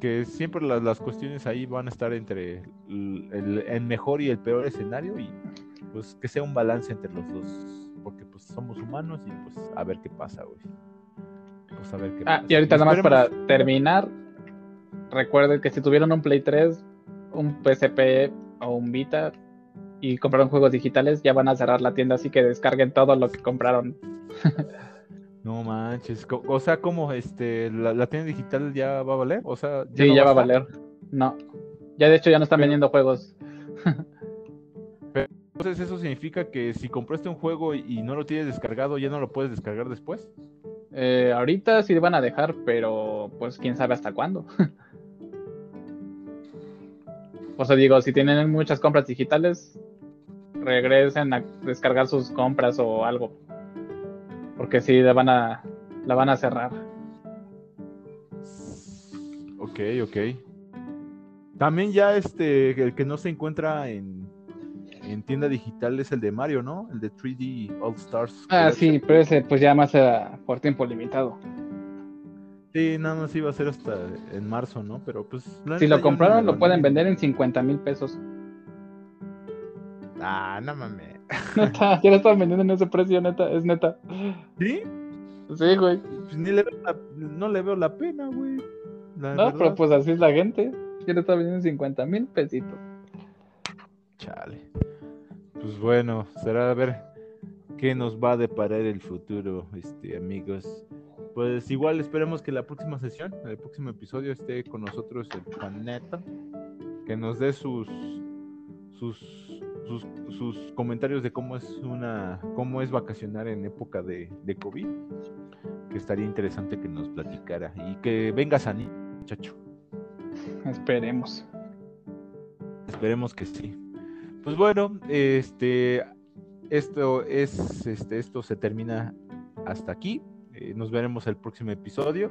Que siempre la- las cuestiones ahí van a estar entre el, el- el mejor y el peor escenario y pues que sea un balance entre los dos. Porque pues somos humanos y pues a ver qué pasa, güey. Pues a ver qué Ah, pasa. y ahorita nada más para terminar, recuerden que si tuvieron un Play 3, un PSP o un Vita y compraron juegos digitales, ya van a cerrar la tienda, así que descarguen todo lo que compraron. No manches. O sea, como este, la, la tienda digital ya va a valer. O sea, Sí, no ya va a valer. No. Ya de hecho ya no están Pero- vendiendo juegos. Entonces, eso significa que si compraste un juego y, no lo tienes descargado, ya no lo puedes descargar después. Eh, ahorita sí van a dejar, pero pues quién sabe hasta cuándo. Por eso digo, si tienen muchas compras digitales, regresen a descargar sus compras o algo. Porque sí, la van a, la van a cerrar. Ok, ok. También ya este, el que no se encuentra en, en tienda digital es el de Mario, ¿no? El de 3D All Stars. Ah, Collection. sí, pero ese pues ya más era por tiempo limitado. Sí, nada más iba a ser hasta en marzo, ¿no? Pero pues... Si lo compraron, no lo pueden vender en 50 mil pesos. Ah, no mames. Neta, ya lo estaban vendiendo en ese precio, neta, es neta. ¿Sí? Sí, güey. Pues ni le veo la- no le veo la pena, güey. La No, verdad. pero pues así es la gente. Ya lo estaban vendiendo en 50 mil pesitos. Chale. Pues bueno, será a ver qué nos va a deparar el futuro, este, amigos. Pues igual esperemos que la próxima sesión, el próximo episodio esté con nosotros el Juaneta, que nos dé sus sus, sus sus comentarios de cómo es una cómo es vacacionar en época de, de COVID, que estaría interesante que nos platicara y que venga Sani, muchacho. Esperemos. Esperemos que sí. Pues bueno, este, esto es, este, esto se termina hasta aquí. Eh, nos veremos el próximo episodio.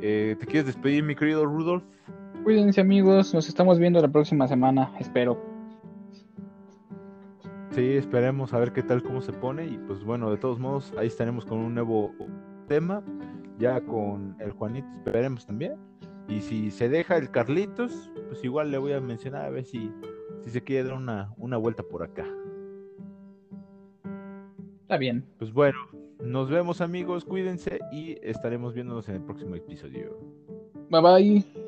Eh, ¿Te quieres despedir, mi querido Rudolf? Cuídense amigos, nos estamos viendo la próxima semana, espero. Sí, esperemos a ver qué tal, cómo se pone. Y pues bueno, de todos modos, ahí estaremos con un nuevo tema, ya con el Juanito, esperemos también. Y si se deja el Carlitos, pues igual le voy a mencionar a ver si, si se quiere dar una, una vuelta por acá. Está bien. Pues bueno, nos vemos amigos, cuídense y estaremos viéndonos en el próximo episodio. Bye bye.